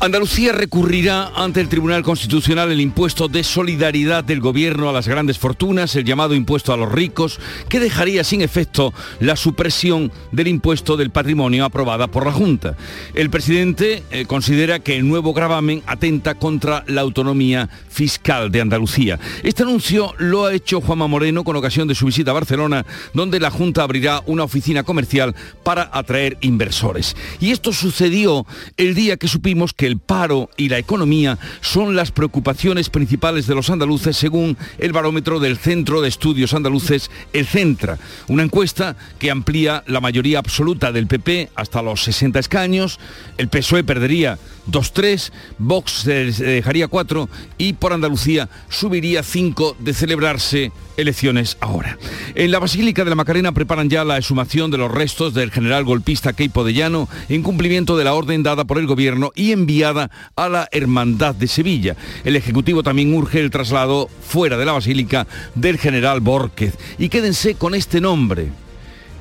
Andalucía recurrirá ante el Tribunal Constitucional el impuesto de solidaridad del gobierno a las grandes fortunas, el llamado impuesto a los ricos, que dejaría sin efecto la supresión del impuesto del patrimonio aprobada por la Junta. El presidente eh, considera que el nuevo gravamen atenta contra la autonomía fiscal de Andalucía. Este anuncio lo ha hecho Juanma Moreno con ocasión de su visita a Barcelona, donde la Junta abrirá una oficina comercial para atraer inversores. Y esto sucedió el día que supimos que el paro y la economía son las preocupaciones principales de los andaluces según el barómetro del Centro de Estudios Andaluces, el Centra, una encuesta que amplía la mayoría absoluta del PP hasta los 60 escaños, el PSOE perdería 2-3, Vox dejaría 4 y por Andalucía subiría 5 de celebrarse elecciones ahora. En la Basílica de la Macarena preparan ya la exhumación de los restos del general golpista Keipo de Llano en cumplimiento de la orden dada por el gobierno y enviada a la Hermandad de Sevilla. El Ejecutivo también urge el traslado fuera de la Basílica del general Borquez. Y quédense con este nombre,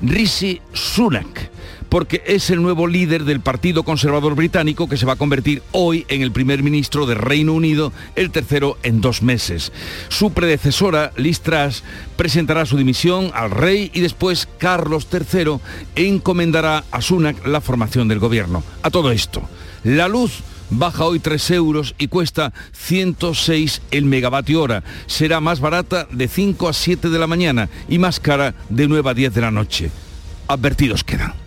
Rishi Sunak porque es el nuevo líder del Partido Conservador Británico que se va a convertir hoy en el primer ministro de Reino Unido, el tercero en dos meses. Su predecesora, Liz Truss, presentará su dimisión al rey y después Carlos III encomendará a Sunak la formación del gobierno. A todo esto, la luz baja hoy 3 euros y cuesta 106 el megavatio hora. Será más barata de 5 a 7 de la mañana y más cara de 9 a 10 de la noche. Advertidos quedan.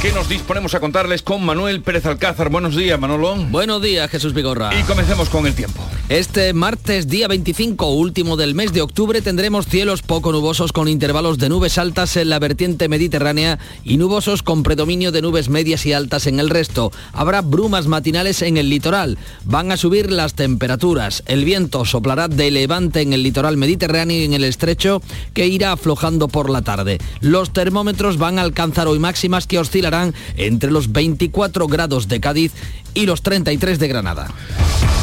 ¿Qué nos disponemos a contarles con Manuel Pérez Alcázar? Buenos días, Manolo. Buenos días, Jesús Vigorra. Y comencemos con el tiempo. Este martes, día 25, último del mes de octubre, tendremos cielos poco nubosos con intervalos de nubes altas en la vertiente mediterránea y nubosos con predominio de nubes medias y altas en el resto. Habrá brumas matinales en el litoral. Van a subir las temperaturas. El viento soplará de levante en el litoral mediterráneo y en el estrecho que irá aflojando por la tarde. Los termómetros van a alcanzar hoy máximas que oscilan entre los 24 grados de Cádiz y los 33 de Granada.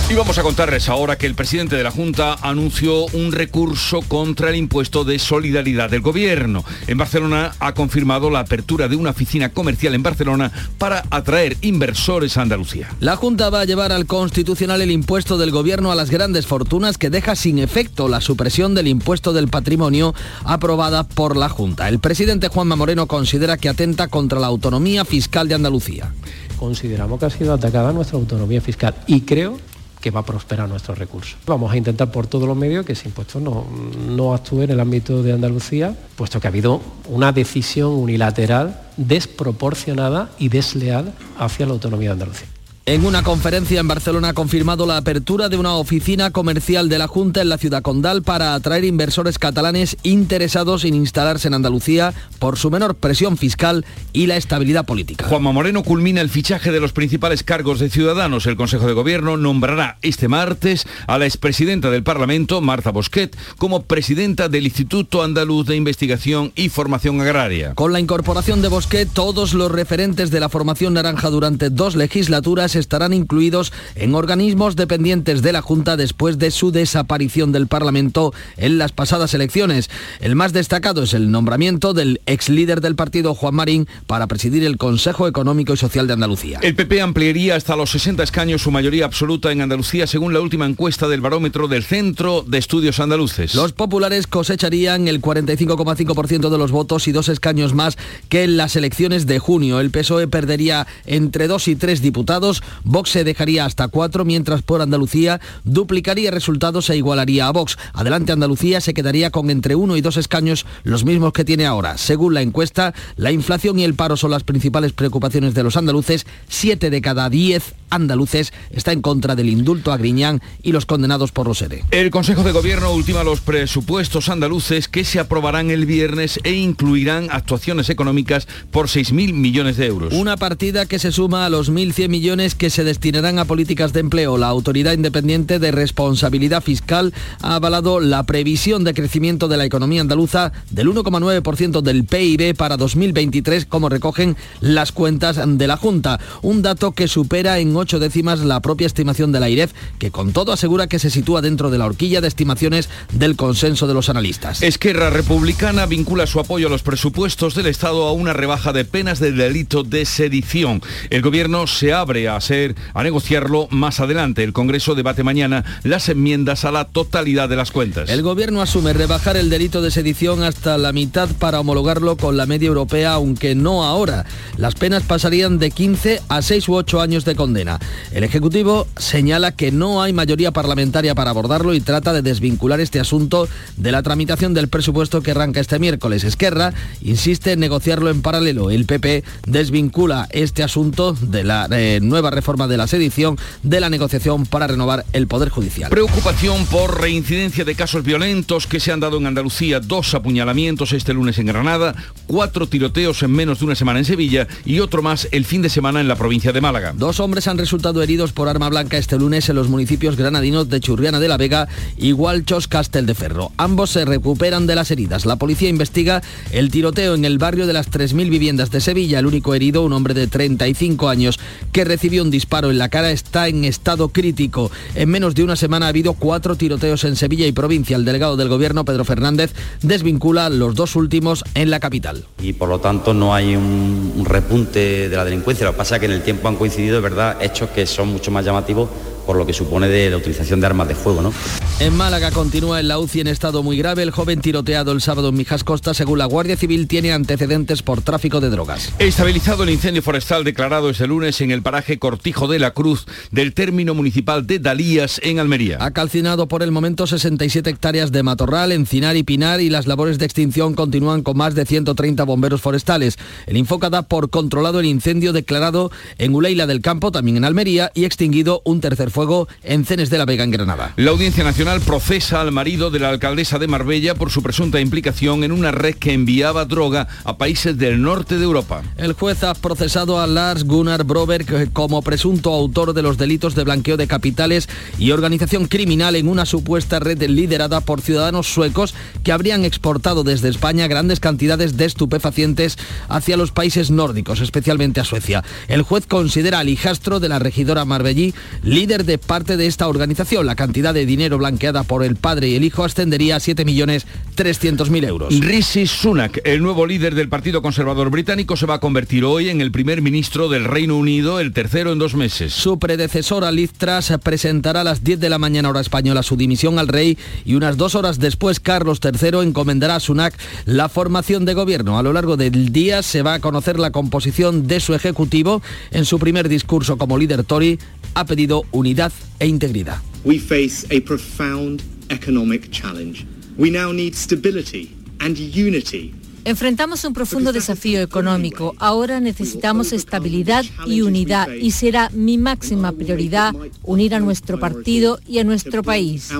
Y vamos a contarles ahora que el presidente de la Junta anunció un recurso contra el impuesto de solidaridad del gobierno. En Barcelona ha confirmado la apertura de una oficina comercial en Barcelona para atraer inversores a Andalucía. La Junta va a llevar al Constitucional el impuesto del gobierno a las grandes fortunas que deja sin efecto la supresión del impuesto del patrimonio aprobada por la Junta. El presidente Juanma Moreno considera que atenta contra la autonomía fiscal de Andalucía. Consideramos que ha sido atacada nuestra autonomía fiscal y creo que va a prosperar nuestro recurso. Vamos a intentar por todos los medios que ese impuesto no, no actúe en el ámbito de Andalucía, puesto que ha habido una decisión unilateral desproporcionada y desleal hacia la autonomía de Andalucía. En una conferencia en Barcelona ha confirmado la apertura de una oficina comercial de la Junta en la ciudad condal para atraer inversores catalanes interesados en instalarse en Andalucía por su menor presión fiscal y la estabilidad política. Juanma Moreno culmina el fichaje de los principales cargos de Ciudadanos. El Consejo de Gobierno nombrará este martes a la expresidenta del Parlamento, Marta Bosquet, como presidenta del Instituto Andaluz de Investigación y Formación Agraria. Con la incorporación de Bosquet, todos los referentes de la formación naranja durante dos legislaturas estarán incluidos en organismos dependientes de la Junta después de su desaparición del Parlamento en las pasadas elecciones. El más destacado es el nombramiento del ex líder del partido, Juan Marín, para presidir el Consejo Económico y Social de Andalucía. El PP ampliaría hasta los 60 escaños su mayoría absoluta en Andalucía según la última encuesta del barómetro del Centro de Estudios Andaluces. Los populares cosecharían el 45,5% de los votos y dos escaños más que en las elecciones de junio. El PSOE perdería entre dos y tres diputados, Vox se dejaría hasta cuatro, mientras por Andalucía duplicaría resultados e igualaría a Vox. Adelante Andalucía se quedaría con entre uno y dos escaños, los mismos que tiene ahora. Según la encuesta, la inflación y el paro son las principales preocupaciones de los andaluces. Siete de cada diez andaluces está en contra del indulto a Griñán y los condenados por los ERE. El Consejo de Gobierno ultima los presupuestos andaluces que se aprobarán el viernes e incluirán actuaciones económicas por 6.000 millones de euros. Una partida que se suma a los 1.100 millones que se destinarán a políticas de empleo. La Autoridad Independiente de Responsabilidad Fiscal ha avalado la previsión de crecimiento de la economía andaluza del 1,9% del PIB para 2023, como recogen las cuentas de la Junta. Un dato que supera en ocho décimas la propia estimación de la IREF, que con todo asegura que se sitúa dentro de la horquilla de estimaciones del consenso de los analistas. Esquerra Republicana vincula su apoyo a los presupuestos del Estado a una rebaja de penas del delito de sedición. El gobierno se abre a hacer, a negociarlo más adelante. El Congreso debate mañana las enmiendas a la totalidad de las cuentas. El gobierno asume rebajar el delito de sedición hasta la mitad para homologarlo con la media europea, aunque no ahora. Las penas pasarían de 15 a 6 u 8 años de condena. El Ejecutivo señala que no hay mayoría parlamentaria para abordarlo y trata de desvincular este asunto de la tramitación del presupuesto que arranca este miércoles. Esquerra insiste en negociarlo en paralelo. El PP desvincula este asunto de la eh, nueva reforma de la sedición de la negociación para renovar el Poder Judicial. Preocupación por reincidencia de casos violentos que se han dado en Andalucía. Dos apuñalamientos este lunes en Granada, cuatro tiroteos en menos de una semana en Sevilla y otro más el fin de semana en la provincia de Málaga. Dos hombres han resultado heridos por arma blanca este lunes en los municipios granadinos de Churriana de la Vega y Gualchos Castel de Ferro. Ambos se recuperan de las heridas. La policía investiga el tiroteo en el barrio de las 3.000 viviendas de Sevilla. El único herido, un hombre de 35 años que recibió un disparo en la cara, está en estado crítico. En menos de una semana ha habido cuatro tiroteos en Sevilla y provincia. El delegado del gobierno, Pedro Fernández, desvincula los dos últimos en la capital. Y por lo tanto no hay un, un repunte de la delincuencia. Lo que pasa es que en el tiempo han coincidido, ¿verdad?, hechos que son mucho más llamativos por lo que supone de la utilización de armas de fuego. ¿no? En Málaga continúa en la UCI en estado muy grave. El joven tiroteado el sábado en Mijas Costa, según la Guardia Civil, tiene antecedentes por tráfico de drogas. Estabilizado el incendio forestal declarado este lunes en el paraje Cortijo de la Cruz del término municipal de Dalías en Almería. Ha calcinado por el momento 67 hectáreas de matorral, encinar y pinar y las labores de extinción continúan con más de 130 bomberos forestales. El Infoca da por controlado el incendio declarado en Uleila del Campo, también en Almería, y extinguido un tercer fuego en Cenes de la Vega en Granada. La Audiencia Nacional procesa al marido de la alcaldesa de Marbella por su presunta implicación en una red que enviaba droga a países del norte de Europa. El juez ha procesado a Lars Gunnar Broberg como presunto autor de los delitos de blanqueo de capitales y organización criminal en una supuesta red liderada por ciudadanos suecos que habrían exportado desde España grandes cantidades de estupefacientes hacia los países nórdicos, especialmente a Suecia. El juez considera al hijastro de la regidora Marbellí líder de parte de esta organización. La cantidad de dinero blanqueada por el padre y el hijo ascendería a 7.300.000 euros. Rishi Sunak, el nuevo líder del Partido Conservador Británico, se va a convertir hoy en el primer ministro del Reino Unido, el tercero en dos meses. Su predecesora Liz Truss presentará a las 10 de la mañana hora española su dimisión al rey y unas dos horas después Carlos III encomendará a Sunak la formación de gobierno. A lo largo del día se va a conocer la composición de su ejecutivo. En su primer discurso como líder Tory ha pedido unidad e integridad. We face a profound economic challenge. We now need stability and unity Enfrentamos un profundo desafío económico. Ahora necesitamos estabilidad y unidad y será mi máxima prioridad unir a nuestro partido y a nuestro país.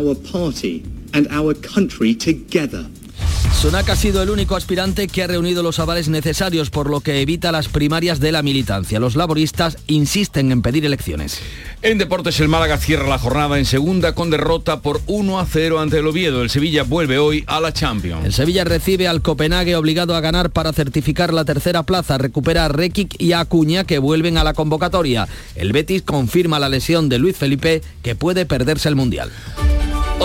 Sunak ha sido el único aspirante que ha reunido los avales necesarios, por lo que evita las primarias de la militancia. Los laboristas insisten en pedir elecciones. En deportes, el Málaga cierra la jornada en segunda con derrota por 1 a 0 ante el Oviedo. El Sevilla vuelve hoy a la Champions. El Sevilla recibe al Copenhague obligado a ganar para certificar la tercera plaza. Recupera a Rekic y a Acuña que vuelven a la convocatoria. El Betis confirma la lesión de Luis Felipe que puede perderse el Mundial.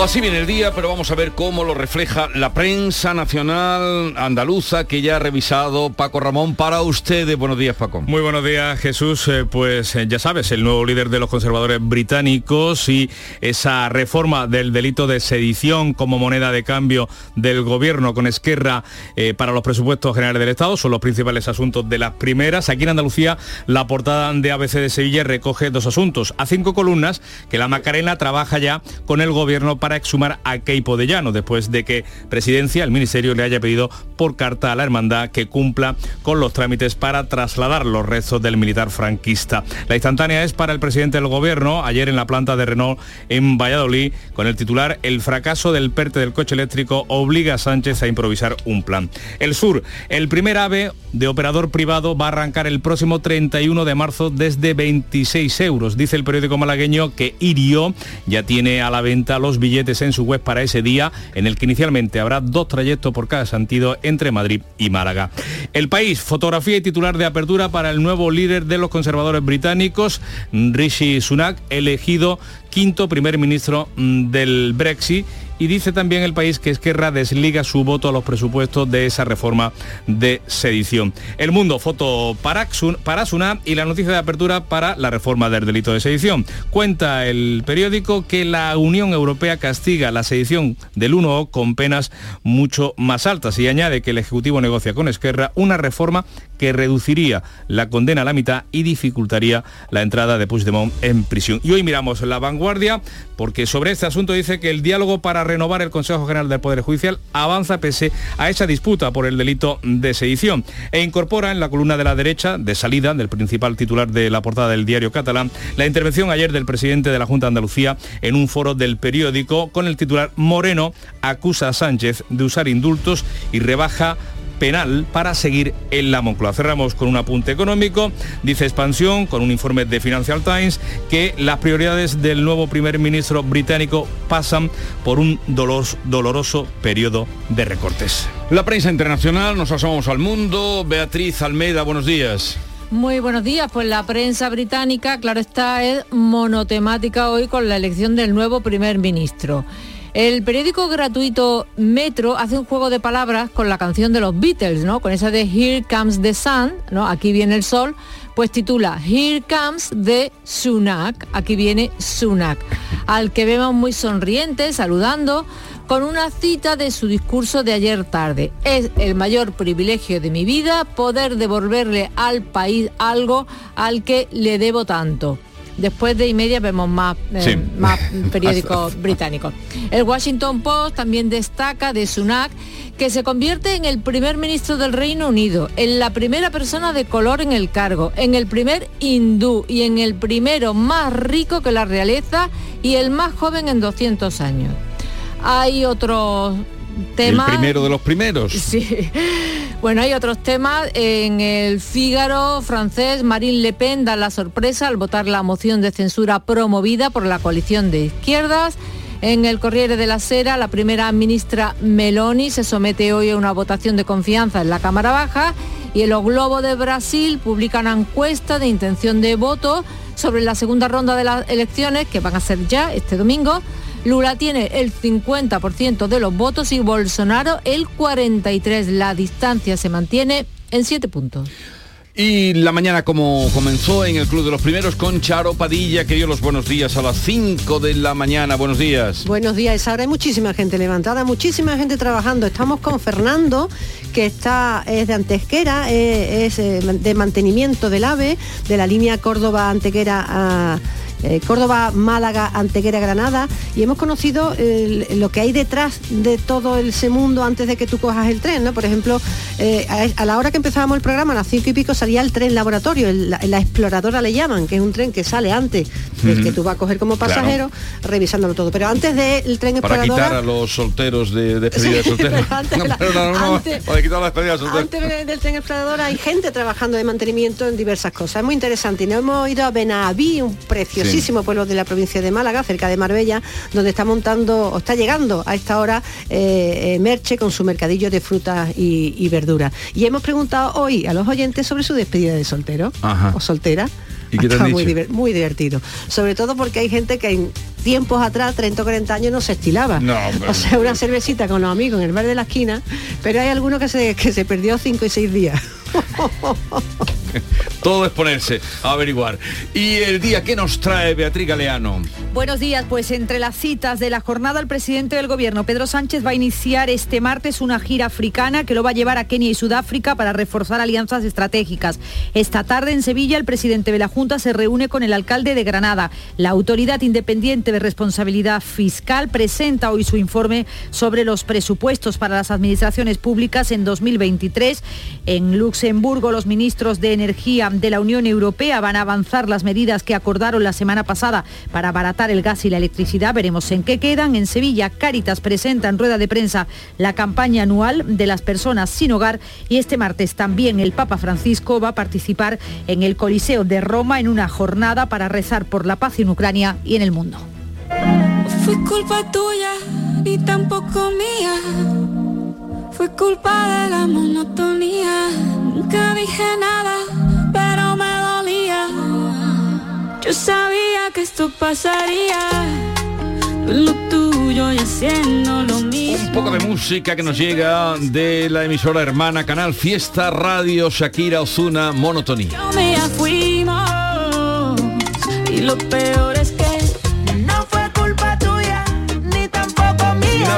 Así viene el día, pero vamos a ver cómo lo refleja la prensa nacional andaluza que ya ha revisado Paco Ramón para ustedes. Buenos días, Paco. Muy buenos días, Jesús. Eh, pues eh, ya sabes, el nuevo líder de los conservadores británicos y esa reforma del delito de sedición como moneda de cambio del gobierno con Esquerra eh, para los presupuestos generales del Estado son los principales asuntos de las primeras. Aquí en Andalucía, la portada de ABC de Sevilla recoge dos asuntos. A cinco columnas que la Macarena trabaja ya con el gobierno para exhumar a Keipo de Llano, después de que Presidencia, el Ministerio, le haya pedido por carta a la hermandad que cumpla con los trámites para trasladar los restos del militar franquista. La instantánea es para el presidente del gobierno, ayer en la planta de Renault en Valladolid, con el titular El fracaso del PERTE del coche eléctrico obliga a Sánchez a improvisar un plan. El Sur, el primer AVE de operador privado va a arrancar el próximo 31 de marzo desde 26 euros. Dice el periódico malagueño que Irio ya tiene a la venta los billetes en su web para ese día, en el que inicialmente habrá dos trayectos por cada sentido entre Madrid y Málaga. El país, fotografía y titular de apertura para el nuevo líder de los conservadores británicos, Rishi Sunak, elegido quinto primer ministro mm, del Brexit y dice también el país que Esquerra desliga su voto a los presupuestos de esa reforma de sedición. El mundo, foto para, para Suna y la noticia de apertura para la reforma del delito de sedición. Cuenta el periódico que la Unión Europea castiga la sedición del 1 con penas mucho más altas y añade que el Ejecutivo negocia con Esquerra una reforma que reduciría la condena a la mitad y dificultaría la entrada de Puigdemont en prisión. Y hoy miramos la vanguardia porque sobre este asunto dice que el diálogo para renovar el Consejo General del Poder Judicial avanza pese a esa disputa por el delito de sedición e incorpora en la columna de la derecha, de salida del principal titular de la portada del diario catalán, la intervención ayer del presidente de la Junta de Andalucía en un foro del periódico con el titular Moreno acusa a Sánchez de usar indultos y rebaja penal para seguir en la Moncloa. Cerramos con un apunte económico. Dice Expansión, con un informe de Financial Times, que las prioridades del nuevo primer ministro británico pasan por un doloroso periodo de recortes. La prensa internacional, nos asomamos al mundo. Beatriz Almeida, buenos días. Muy buenos días. Pues la prensa británica, claro está, es monotemática hoy con la elección del nuevo primer ministro. El periódico gratuito Metro hace un juego de palabras con la canción de los Beatles, ¿no? Con esa de Here Comes the Sun, ¿no? Aquí viene el sol, pues titula Here Comes the Sunak, aquí viene Sunak, al que vemos muy sonriente, saludando, con una cita de su discurso de ayer tarde. Es el mayor privilegio de mi vida poder devolverle al país algo al que le debo tanto. Después de y media vemos más, eh, más periódicos británicos. El Washington Post también destaca de Sunak que se convierte en el primer ministro del Reino Unido, en la primera persona de color en el cargo, en el primer hindú y en el primero más rico que la realeza y el más joven en 200 años. Hay otros temas... El primero de los primeros. Sí. Bueno, hay otros temas. En el Fígaro francés, Marine Le Pen da la sorpresa al votar la moción de censura promovida por la coalición de izquierdas. En el Corriere de la Sera, la primera ministra Meloni se somete hoy a una votación de confianza en la Cámara Baja y el O Globo de Brasil publica una encuesta de intención de voto sobre la segunda ronda de las elecciones que van a ser ya este domingo Lula tiene el 50% de los votos y Bolsonaro el 43%. La distancia se mantiene en 7 puntos. Y la mañana como comenzó en el Club de los Primeros con Charo Padilla, que dio los buenos días a las 5 de la mañana. Buenos días. Buenos días, ahora hay muchísima gente levantada, muchísima gente trabajando. Estamos con Fernando, que está, es de Antesquera, es, es eh, de mantenimiento del AVE, de la línea Córdoba-Antequera a eh, Córdoba, Málaga, Antequera, Granada, y hemos conocido lo que hay detrás de todo ese mundo antes de que tú cojas el tren, ¿no? Por ejemplo, eh, a, la hora que empezábamos el programa, a las cinco y pico, salía el tren laboratorio, la, exploradora le llaman, que es un tren que sale antes del que tú vas a coger como pasajero, revisándolo todo. Pero antes del tren exploradora... Para quitar a los solteros de despedida de solteros. antes, del tren explorador hay gente trabajando de mantenimiento en diversas cosas. Es muy interesante. Y nos hemos ido a Benaví, un precioso pueblo de la provincia de Málaga, cerca de Marbella, donde está montando o está llegando a esta hora eh, eh, Merche con su mercadillo de frutas y, verduras. Y hemos preguntado hoy a los oyentes sobre su despedida de soltero o soltera. ¿Y Está muy, muy, divertido. Sobre todo porque hay gente que tiempos atrás, 30 o 40 años, no se estilaba. o sea, una cervecita con los amigos en el bar de la esquina, pero hay alguno que se, que se perdió 5 y 6 días. Todo es ponerse a averiguar. Y el día que nos trae Beatriz Galeano. Buenos días, pues entre las citas de la jornada el presidente del gobierno, Pedro Sánchez, va a iniciar este martes una gira africana que lo va a llevar a Kenia y Sudáfrica para reforzar alianzas estratégicas. Esta tarde en Sevilla el presidente de la Junta se reúne con el alcalde de Granada. La Autoridad Independiente de Responsabilidad Fiscal presenta hoy su informe sobre los presupuestos para las administraciones públicas en 2023. En Luxemburgo los ministros de Energía de la Unión Europea van a avanzar las medidas que acordaron la semana pasada para abaratar el gas y la electricidad. Veremos en qué quedan. En Sevilla, Cáritas presenta en rueda de prensa la campaña anual de las personas sin hogar y este martes también el Papa Francisco va a participar en el Coliseo de Roma en una jornada para rezar por la paz en Ucrania y en el mundo. Fue culpa tuya y tampoco mía. Fue culpa de la monotonía. Nunca dije nada, pero me dolía. Yo sabía que esto pasaría. Lo tuyo y haciendo lo mismo. Un poco de música que nos llega de la emisora hermana Canal Fiesta Radio Shakira Ozuna Monotonía. Yo me ya fuimos. Y lo peor es que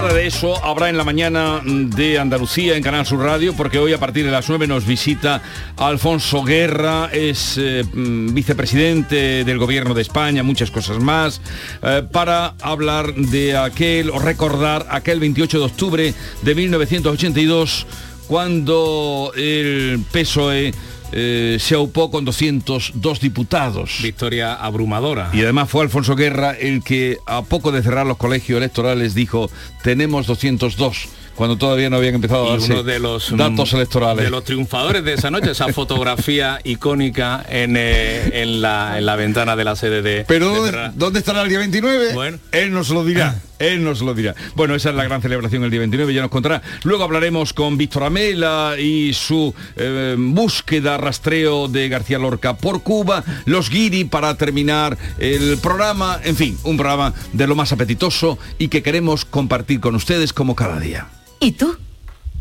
de eso habrá en la mañana de Andalucía en Canal Sur Radio, porque hoy a partir de las 9 nos visita Alfonso Guerra, es eh, mm, vicepresidente del Gobierno de España, muchas cosas más, eh, para hablar de aquel, o recordar aquel 28 de octubre de 1982, cuando el PSOE eh, se aupó con 202 diputados. Victoria abrumadora. Y además fue Alfonso Guerra el que a poco de cerrar los colegios electorales dijo, tenemos 202, cuando todavía no habían empezado a darse uno de los datos mm, electorales. de los triunfadores de esa noche esa fotografía icónica en, eh, en la, en la ventana de la sede de Pero de ¿dónde, Ferraz. dónde estará el día 29? Bueno. Él nos lo dirá. Él nos lo dirá. Bueno, esa es la gran celebración el día 29, ya nos contará. Luego hablaremos con Víctor Amela y su eh, búsqueda, rastreo de García Lorca por Cuba, los guiri para terminar el programa, en fin, un programa de lo más apetitoso y que queremos compartir con ustedes como cada día. ¿Y tú?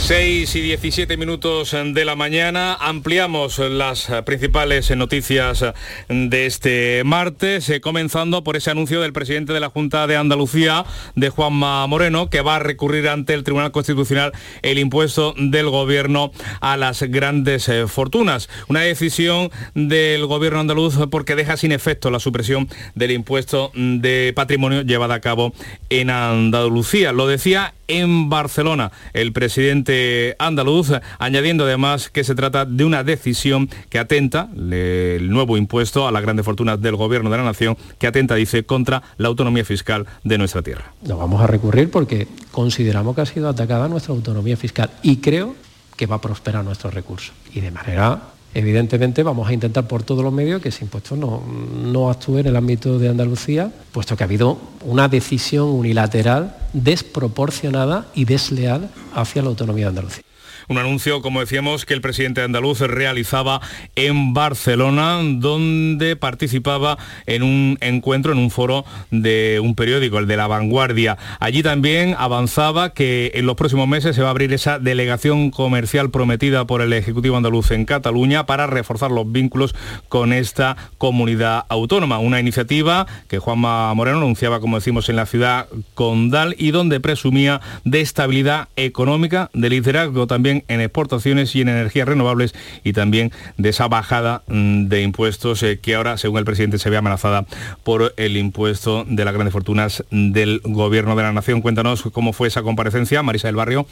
6 y 17 minutos de la mañana ampliamos las principales noticias de este martes, eh, comenzando por ese anuncio del presidente de la Junta de Andalucía, de Juanma Moreno, que va a recurrir ante el Tribunal Constitucional el impuesto del gobierno a las grandes eh, fortunas. Una decisión del gobierno andaluz porque deja sin efecto la supresión del impuesto de patrimonio llevada a cabo en Andalucía. Lo decía en Barcelona el presidente andaluz, añadiendo además que se trata de una decisión que atenta, el nuevo impuesto a las grandes fortunas del gobierno de la nación, que atenta, dice, contra la autonomía fiscal de nuestra tierra. No vamos a recurrir porque consideramos que ha sido atacada nuestra autonomía fiscal y creo que va a prosperar nuestro recurso. Y de manera, evidentemente, vamos a intentar por todos los medios que ese impuesto no, no actúe en el ámbito de Andalucía, puesto que ha habido una decisión unilateral desproporcionada y desleal hacia la autonomía de Andalucía. Un anuncio, como decíamos, que el presidente andaluz realizaba en Barcelona, donde participaba en un encuentro, en un foro de un periódico, el de La Vanguardia. Allí también avanzaba que en los próximos meses se va a abrir esa delegación comercial prometida por el Ejecutivo andaluz en Cataluña para reforzar los vínculos con esta comunidad autónoma. Una iniciativa que Juanma Moreno anunciaba, como decimos, en la ciudad condal y donde presumía de estabilidad económica, de liderazgo también en exportaciones y en energías renovables y también de esa bajada mm, de impuestos eh, que ahora, según el presidente, se ve amenazada por el impuesto de las grandes fortunas del gobierno de la nación. Cuéntanos cómo fue esa comparecencia, Marisa del Barrio.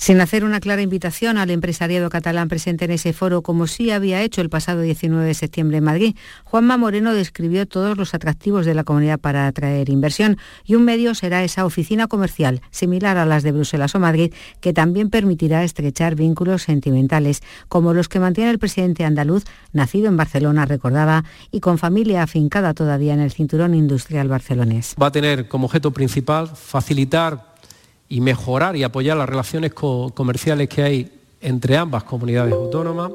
Sin hacer una clara invitación al empresariado catalán presente en ese foro, como sí había hecho el pasado 19 de septiembre en Madrid, Juanma Moreno describió todos los atractivos de la comunidad para atraer inversión y un medio será esa oficina comercial, similar a las de Bruselas o Madrid, que también permitirá estrechar vínculos sentimentales, como los que mantiene el presidente andaluz, nacido en Barcelona, recordaba, y con familia afincada todavía en el cinturón industrial barcelonés. Va a tener como objeto principal facilitar y mejorar y apoyar las relaciones comerciales que hay entre ambas comunidades autónomas,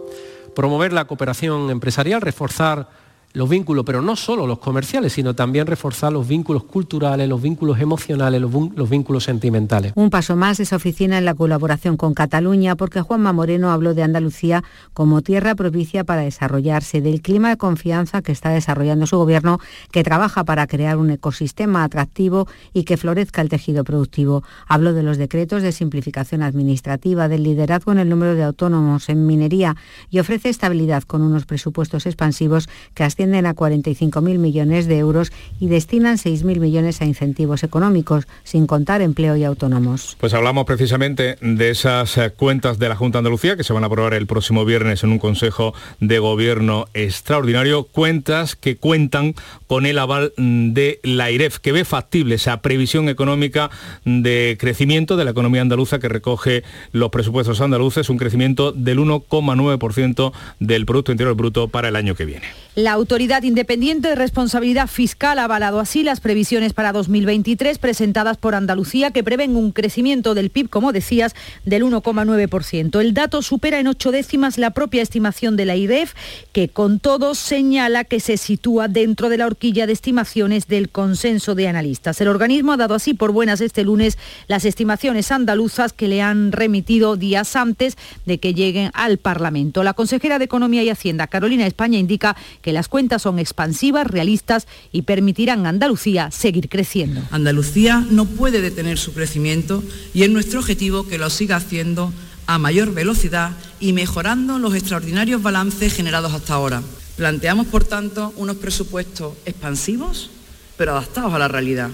promover la cooperación empresarial, reforzar los vínculos, pero no solo los comerciales, sino también reforzar los vínculos culturales, los vínculos emocionales, los, vínculos sentimentales. Un paso más esa oficina en la colaboración con Cataluña, porque Juanma Moreno habló de Andalucía como tierra propicia para desarrollarse, del clima de confianza que está desarrollando su gobierno, que trabaja para crear un ecosistema atractivo y que florezca el tejido productivo. Habló de los decretos de simplificación administrativa, del liderazgo en el número de autónomos en minería y ofrece estabilidad con unos presupuestos expansivos que ascienden ascienden a 45.000 millones de euros y destinan 6.000 millones a incentivos económicos, sin contar empleo y autónomos. Pues hablamos precisamente de esas eh, cuentas de la Junta de Andalucía que se van a aprobar el próximo viernes en un Consejo de Gobierno extraordinario, cuentas que cuentan con el aval mm, de la IREF, que ve factible esa previsión económica de crecimiento de la economía andaluza que recoge los presupuestos andaluces, un crecimiento del 1,9% del Producto Interior Bruto para el año que viene. La Autoridad Independiente de Responsabilidad Fiscal ha avalado así las previsiones para 2023 presentadas por Andalucía que prevén un crecimiento del PIB, como decías, del 1,9%. El dato supera en ocho décimas la propia estimación de la IREF, que con todo señala que se sitúa dentro de la horquilla de estimaciones del consenso de analistas. El organismo ha dado así por buenas este lunes las estimaciones andaluzas que le han remitido días antes de que lleguen al Parlamento. La consejera de Economía y Hacienda, Carolina España, indica que las cuentas son expansivas, realistas y permitirán a Andalucía seguir creciendo. Andalucía no puede detener su crecimiento y es nuestro objetivo que lo siga haciendo a mayor velocidad y mejorando los extraordinarios balances generados hasta ahora. Planteamos, por tanto, unos presupuestos expansivos, pero adaptados a la realidad.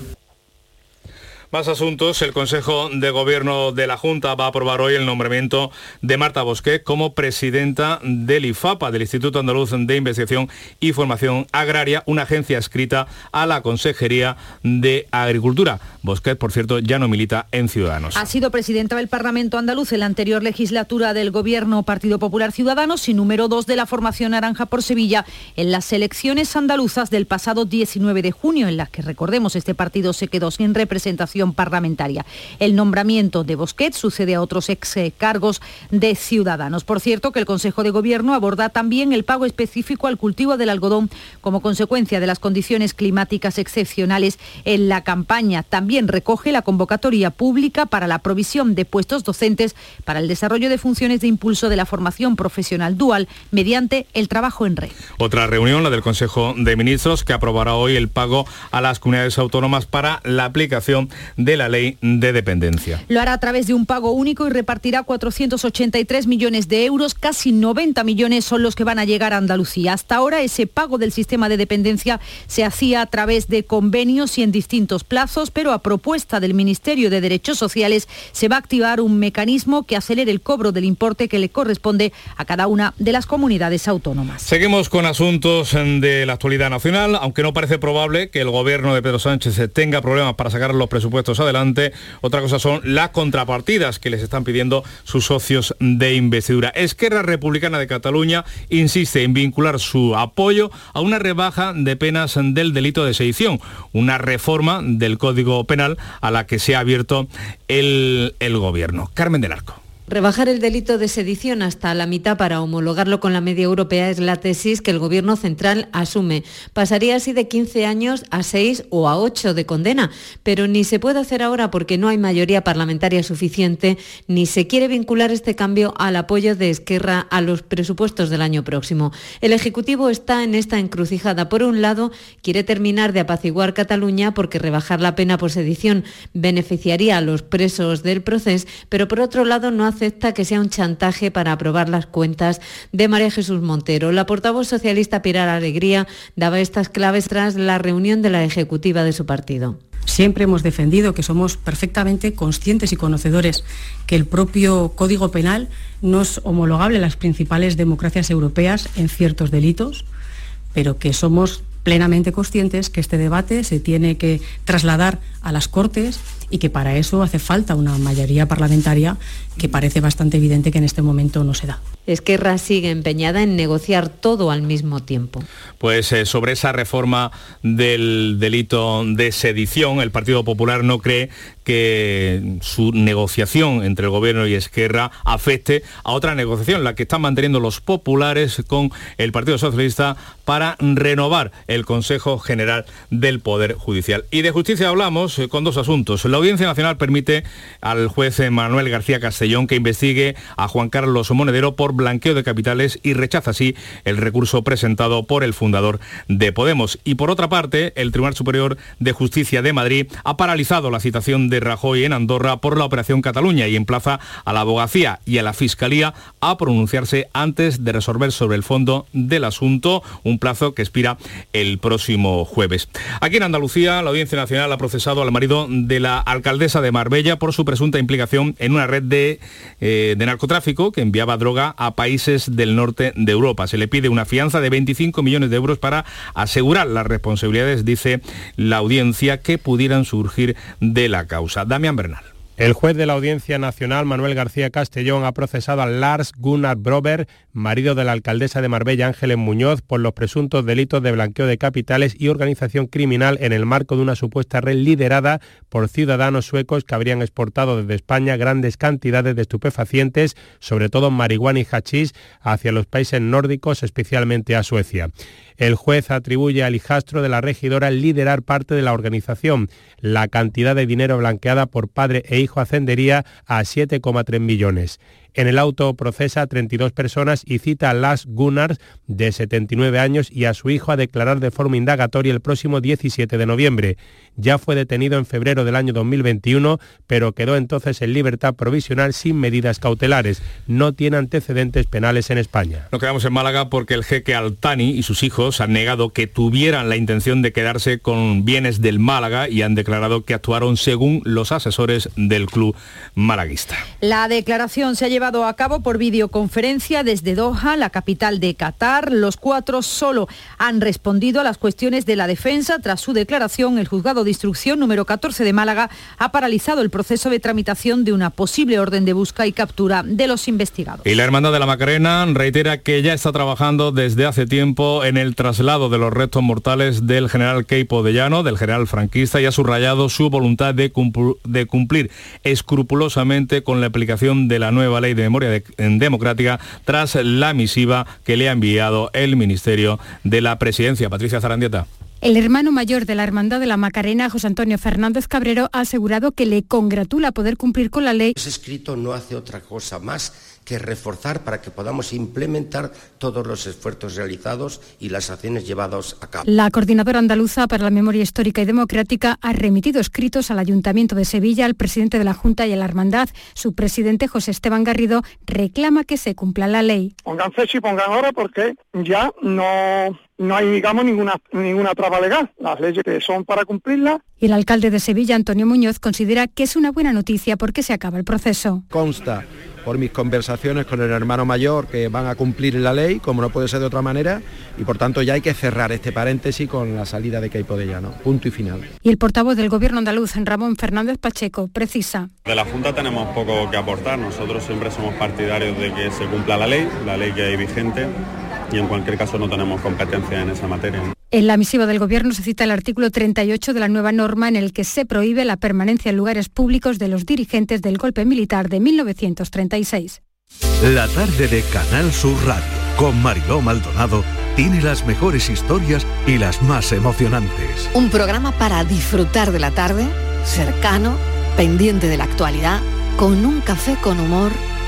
Más asuntos. El Consejo de Gobierno de la Junta va a aprobar hoy el nombramiento de Marta Bosquet como presidenta del IFAPA, del Instituto Andaluz de Investigación y Formación Agraria, una agencia escrita a la Consejería de Agricultura. Bosquet, por cierto, ya no milita en Ciudadanos. Ha sido presidenta del Parlamento andaluz en la anterior legislatura del Gobierno Partido Popular Ciudadanos y número dos de la formación Naranja por Sevilla en las elecciones andaluzas del pasado 19 de junio, en las que, recordemos, este partido se quedó sin representación parlamentaria. El nombramiento de Bosquet sucede a otros ex cargos de Ciudadanos. Por cierto, que el Consejo de Gobierno aborda también el pago específico al cultivo del algodón como consecuencia de las condiciones climáticas excepcionales en la campaña. También recoge la convocatoria pública para la provisión de puestos docentes para el desarrollo de funciones de impulso de la formación profesional dual mediante el trabajo en red. Otra reunión, la del Consejo de Ministros, que aprobará hoy el pago a las comunidades autónomas para la aplicación de la ley de dependencia. Lo hará a través de un pago único y repartirá 483 millones de euros, casi 90 millones son los que van a llegar a Andalucía. Hasta ahora ese pago del sistema de dependencia se hacía a través de convenios y en distintos plazos, pero a propuesta del Ministerio de Derechos Sociales se va a activar un mecanismo que acelere el cobro del importe que le corresponde a cada una de las comunidades autónomas. Seguimos con asuntos de la actualidad nacional, aunque no parece probable que el gobierno de Pedro Sánchez tenga problemas para sacar los presupuestos puestos adelante. Otra cosa son las contrapartidas que les están pidiendo sus socios de investidura. Esquerra Republicana de Cataluña insiste en vincular su apoyo a una rebaja de penas del delito de sedición, una reforma del Código Penal a la que se ha abierto el gobierno. Carmen del Arco. Rebajar el delito de sedición hasta la mitad para homologarlo con la media europea es la tesis que el Gobierno central asume. Pasaría así de 15 años a 6 o a 8 de condena, pero ni se puede hacer ahora porque no hay mayoría parlamentaria suficiente, ni se quiere vincular este cambio al apoyo de Esquerra a los presupuestos del año próximo. El Ejecutivo está en esta encrucijada. Por un lado, quiere terminar de apaciguar Cataluña porque rebajar la pena por sedición beneficiaría a los presos del proceso, pero por otro lado no hace acepta que sea un chantaje para aprobar las cuentas de María Jesús Montero. La portavoz socialista Pilar Alegría daba estas claves tras la reunión de la ejecutiva de su partido. Siempre hemos defendido que somos perfectamente conscientes y conocedores que el propio Código Penal no es homologable a las principales democracias europeas en ciertos delitos, pero que somos plenamente conscientes que este debate se tiene que trasladar a las Cortes y que para eso hace falta una mayoría parlamentaria que parece bastante evidente que en este momento no se da. Esquerra sigue empeñada en negociar todo al mismo tiempo. Pues eh, sobre esa reforma del delito de sedición, el Partido Popular no cree que su negociación entre el Gobierno y Esquerra afecte a otra negociación, la que están manteniendo los populares con el Partido Socialista para renovar el Consejo General del Poder Judicial. Y de justicia hablamos eh, con dos asuntos. La Audiencia Nacional permite al juez Manuel García Castellón que investigue a Juan Carlos Monedero por blanqueo de capitales y rechaza así el recurso presentado por el fundador de Podemos. Y por otra parte, el Tribunal Superior de Justicia de Madrid ha paralizado la citación de Rajoy en Andorra por la Operación Cataluña y emplaza a la abogacía y a la Fiscalía a pronunciarse antes de resolver sobre el fondo del asunto, un plazo que expira el próximo jueves. Aquí en Andalucía, la Audiencia Nacional ha procesado al marido de la alcaldesa de Marbella por su presunta implicación en una red de, eh, narcotráfico que enviaba droga a países del norte de Europa. Se le pide una fianza de 25 millones de euros para asegurar las responsabilidades, dice la audiencia, que pudieran surgir de la causa. Damián Bernal. El juez de la Audiencia Nacional, Manuel García Castellón, ha procesado a Lars Gunnar Brober, marido de la alcaldesa de Marbella, Ángeles Muñoz, por los presuntos delitos de blanqueo de capitales y organización criminal en el marco de una supuesta red liderada por ciudadanos suecos que habrían exportado desde España grandes cantidades de estupefacientes, sobre todo marihuana y hachís, hacia los países nórdicos, especialmente a Suecia. El juez atribuye al hijastro de la regidora liderar parte de la organización. La cantidad de dinero blanqueada por padre e hijo ascendería a 7,3 millones. En el auto procesa a 32 personas y cita a Lars Gunnars, de 79 años, y a su hijo a declarar de forma indagatoria el próximo 17 de noviembre. Ya fue detenido en febrero del año 2021, pero quedó entonces en libertad provisional sin medidas cautelares. No tiene antecedentes penales en España. Nos quedamos en Málaga porque el jeque Altani y sus hijos han negado que tuvieran la intención de quedarse con bienes del Málaga y han declarado que actuaron según los asesores del club malaguista. La declaración se ha llevado a cabo por videoconferencia desde Doha, la capital de Qatar. Los cuatro solo han respondido a las cuestiones de la defensa. Tras su declaración, el juzgado de instrucción número 14 de Málaga ha paralizado el proceso de tramitación de una posible orden de busca y captura de los investigados. Y la Hermandad de la Macarena reitera que ya está trabajando desde hace tiempo en el traslado de los restos mortales del general Keipo de Llano, del general franquista, y ha subrayado su voluntad de, de cumplir escrupulosamente con la aplicación de la nueva ley de memoria de democrática tras la misiva que le ha enviado el Ministerio de la Presidencia. Patricia Zarandieta. El hermano mayor de la Hermandad de la Macarena, José Antonio Fernández Cabrero, ha asegurado que le congratula poder cumplir con la ley. Ese escrito no hace otra cosa más que reforzar para que podamos implementar todos los esfuerzos realizados y las acciones llevadas a cabo. La coordinadora andaluza para la memoria histórica y democrática ha remitido escritos al Ayuntamiento de Sevilla, al presidente de la Junta y a la Hermandad. Su presidente, José Esteban Garrido, reclama que se cumpla la ley. Pongan fecha y pongan hora porque ya no, no hay, digamos, ninguna, ninguna traba legal. Las leyes que son para cumplirlas. Y el alcalde de Sevilla, Antonio Muñoz, considera que es una buena noticia porque se acaba el proceso. Consta por mis conversaciones con el hermano mayor que van a cumplir la ley, como no puede ser de otra manera, y por tanto ya hay que cerrar este paréntesis con la salida de Caipo de Llano. Punto y final. Y el portavoz del Gobierno andaluz, Ramón Fernández Pacheco, precisa. De la Junta tenemos poco que aportar. Nosotros siempre somos partidarios de que se cumpla la ley, la ley que hay vigente, y en cualquier caso no tenemos competencia en esa materia. En la misiva del Gobierno se cita el artículo 38 de la nueva norma en el que se prohíbe la permanencia en lugares públicos de los dirigentes del golpe militar de 1936. La tarde de Canal Sur Radio con Mariló Maldonado tiene las mejores historias y las más emocionantes. Un programa para disfrutar de la tarde, cercano, pendiente de la actualidad, con un café con humor.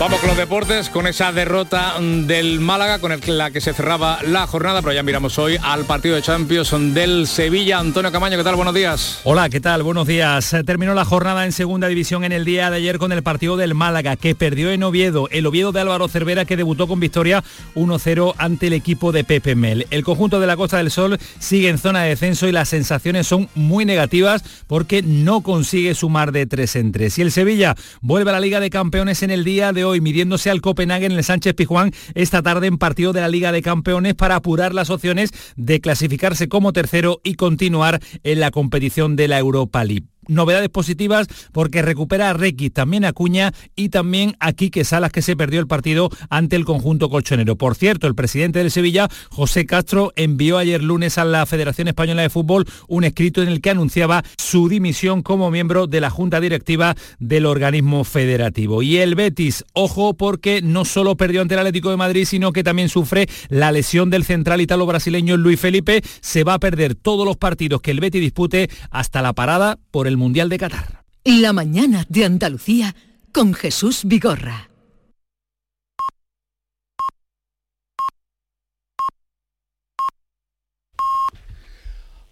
Vamos con los deportes, con esa derrota del Málaga, con la que se cerraba la jornada, pero ya miramos hoy al partido de Champions del Sevilla. Antonio Camaño, ¿qué tal? Buenos días. Hola, ¿qué tal? Buenos días. Terminó la jornada en segunda división en el día de ayer con el partido del Málaga, que perdió en Oviedo. El Oviedo de Álvaro Cervera, que debutó con victoria 1-0 ante el equipo de Pepe Mel. El conjunto de la Costa del Sol sigue en zona de descenso y las sensaciones son muy negativas porque no consigue sumar de tres en tres. Y el Sevilla vuelve a la Liga de Campeones en el día de hoy hoy midiéndose al Copenhague en el Sánchez Pijuán esta tarde en partido de la Liga de Campeones para apurar las opciones de clasificarse como tercero y continuar en la competición de la Europa League novedades positivas porque recupera a Requi, también a Cuña y también a Quique Salas que se perdió el partido ante el conjunto colchonero. Por cierto, el presidente del Sevilla, José Castro, envió ayer lunes a la Federación Española de Fútbol un escrito en el que anunciaba su dimisión como miembro de la Junta Directiva del organismo federativo. Y el Betis, ojo porque no solo perdió ante el Atlético de Madrid, sino que también sufre la lesión del central italo-brasileño Luis Felipe. Se va a perder todos los partidos que el Betis dispute hasta la parada por el Mundial de Qatar. La mañana de Andalucía con Jesús Vigorra.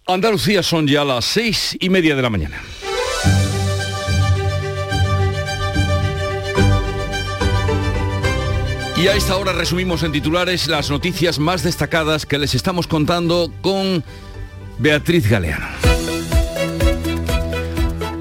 Andalucía son ya las seis y media de la mañana. Y a esta hora resumimos en titulares las noticias más destacadas que les estamos contando con Beatriz Galeano.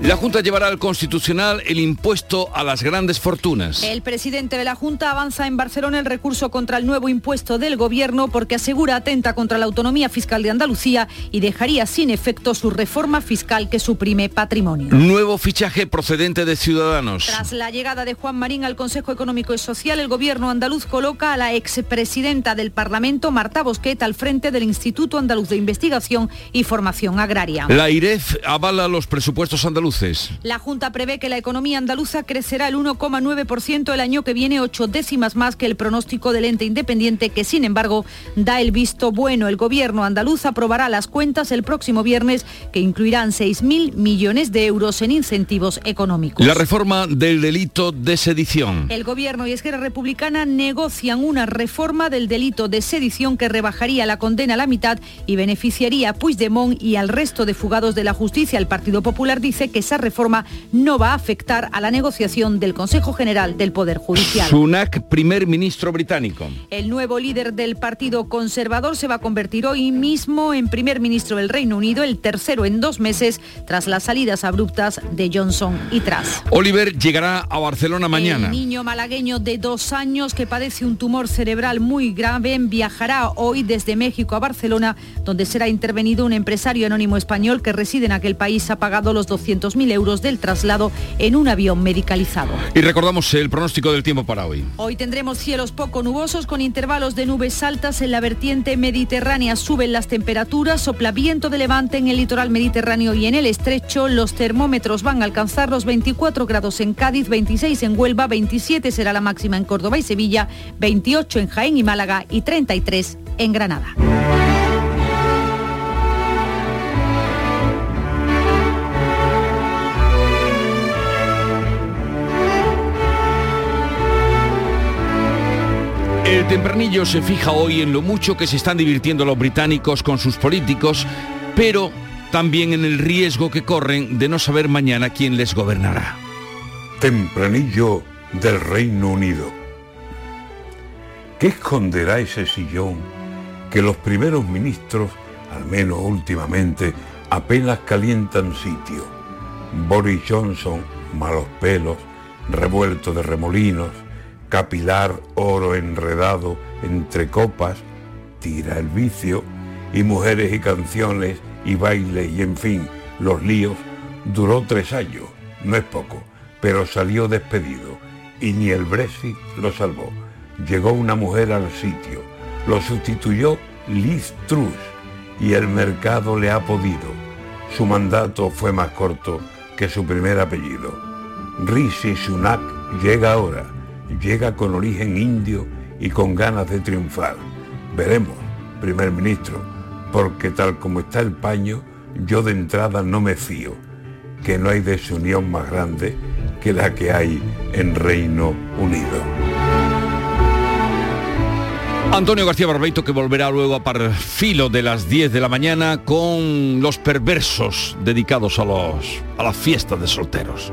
La Junta llevará al Constitucional el impuesto a las grandes fortunas. El presidente de la Junta avanza en Barcelona el recurso contra el nuevo impuesto del Gobierno porque asegura atenta contra la autonomía fiscal de Andalucía y dejaría sin efecto su reforma fiscal que suprime patrimonio. Nuevo fichaje procedente de Ciudadanos. Tras la llegada de Juan Marín al Consejo Económico y Social, el Gobierno andaluz coloca a la expresidenta del Parlamento, Marta Bosquet, al frente del Instituto Andaluz de Investigación y Formación Agraria. La IREF avala los presupuestos andaluces. La Junta prevé que la economía andaluza crecerá el 1,9% el año que viene, ocho décimas más que el pronóstico del ente independiente, que sin embargo da el visto bueno. El gobierno andaluz aprobará las cuentas el próximo viernes, que incluirán 6.000 millones de euros en incentivos económicos. La reforma del delito de sedición. El gobierno y Esquerra Republicana negocian una reforma del delito de sedición que rebajaría la condena a la mitad y beneficiaría a Puigdemont y al resto de fugados de la justicia. El Partido Popular dice que esa reforma no va a afectar a la negociación del Consejo General del Poder Judicial. Sunak, primer ministro británico. El nuevo líder del Partido Conservador se va a convertir hoy mismo en primer ministro del Reino Unido, el tercero en dos meses, tras las salidas abruptas de Johnson y Truss. Oliver llegará a Barcelona mañana. El niño malagueño de dos años que padece un tumor cerebral muy grave viajará hoy desde México a Barcelona, donde será intervenido un empresario anónimo español que reside en aquel país. Ha pagado los 200 mil euros del traslado en un avión medicalizado. Y recordamos el pronóstico del tiempo para hoy. Hoy tendremos cielos poco nubosos con intervalos de nubes altas en la vertiente mediterránea. Suben las temperaturas, sopla viento de levante en el litoral mediterráneo y en el estrecho. Los termómetros van a alcanzar los 24 grados en Cádiz, 26 en Huelva, 27 será la máxima en Córdoba y Sevilla, 28 en Jaén y Málaga y 33 en Granada. El tempranillo se fija hoy en lo mucho que se están divirtiendo los británicos con sus políticos, pero también en el riesgo que corren de no saber mañana quién les gobernará. Tempranillo del Reino Unido. ¿Qué esconderá ese sillón que los primeros ministros, al menos últimamente, apenas calientan sitio? Boris Johnson, malos pelos, revuelto de remolinos, capilar oro enredado entre copas, tira el vicio, y mujeres y canciones y bailes y en fin, los líos, duró tres años, no es poco, pero salió despedido y ni el Brexit lo salvó. Llegó una mujer al sitio, lo sustituyó Liz Truss y el mercado le ha podido. Su mandato fue más corto que su primer apellido. Rishi Sunak llega ahora llega con origen indio y con ganas de triunfar. Veremos, primer ministro, porque tal como está el paño, yo de entrada no me fío, que no hay desunión más grande que la que hay en Reino Unido. Antonio García Barbeito que volverá luego a par filo de las 10 de la mañana con los perversos dedicados a, los, a las fiestas de solteros.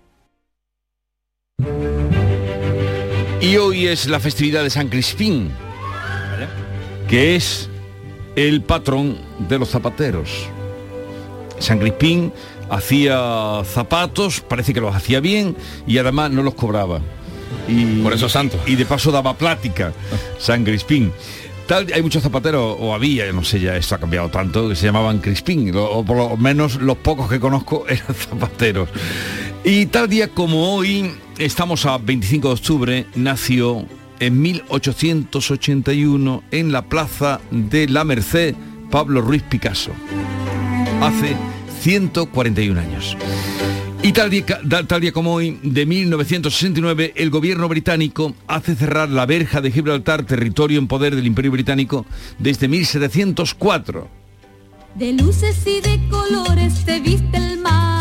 Y hoy es la festividad de San Crispín, que es el patrón de los zapateros. San Crispín hacía zapatos, parece que los hacía bien y además no los cobraba. Y, Por eso santo. Y de paso daba plática, San Crispín. Tal, hay muchos zapateros, o había, no sé, ya esto ha cambiado tanto, que se llamaban Crispín, o, o por lo menos los pocos que conozco eran zapateros. Y tal día como hoy, estamos a 25 de octubre, nació en 1881 en la Plaza de la Merced Pablo Ruiz Picasso. Hace 141 años. Y tal día, tal día, como hoy, de 1969, el gobierno británico hace cerrar la verja de Gibraltar, territorio en poder del Imperio Británico, desde 1704. De luces y de colores se viste el mar.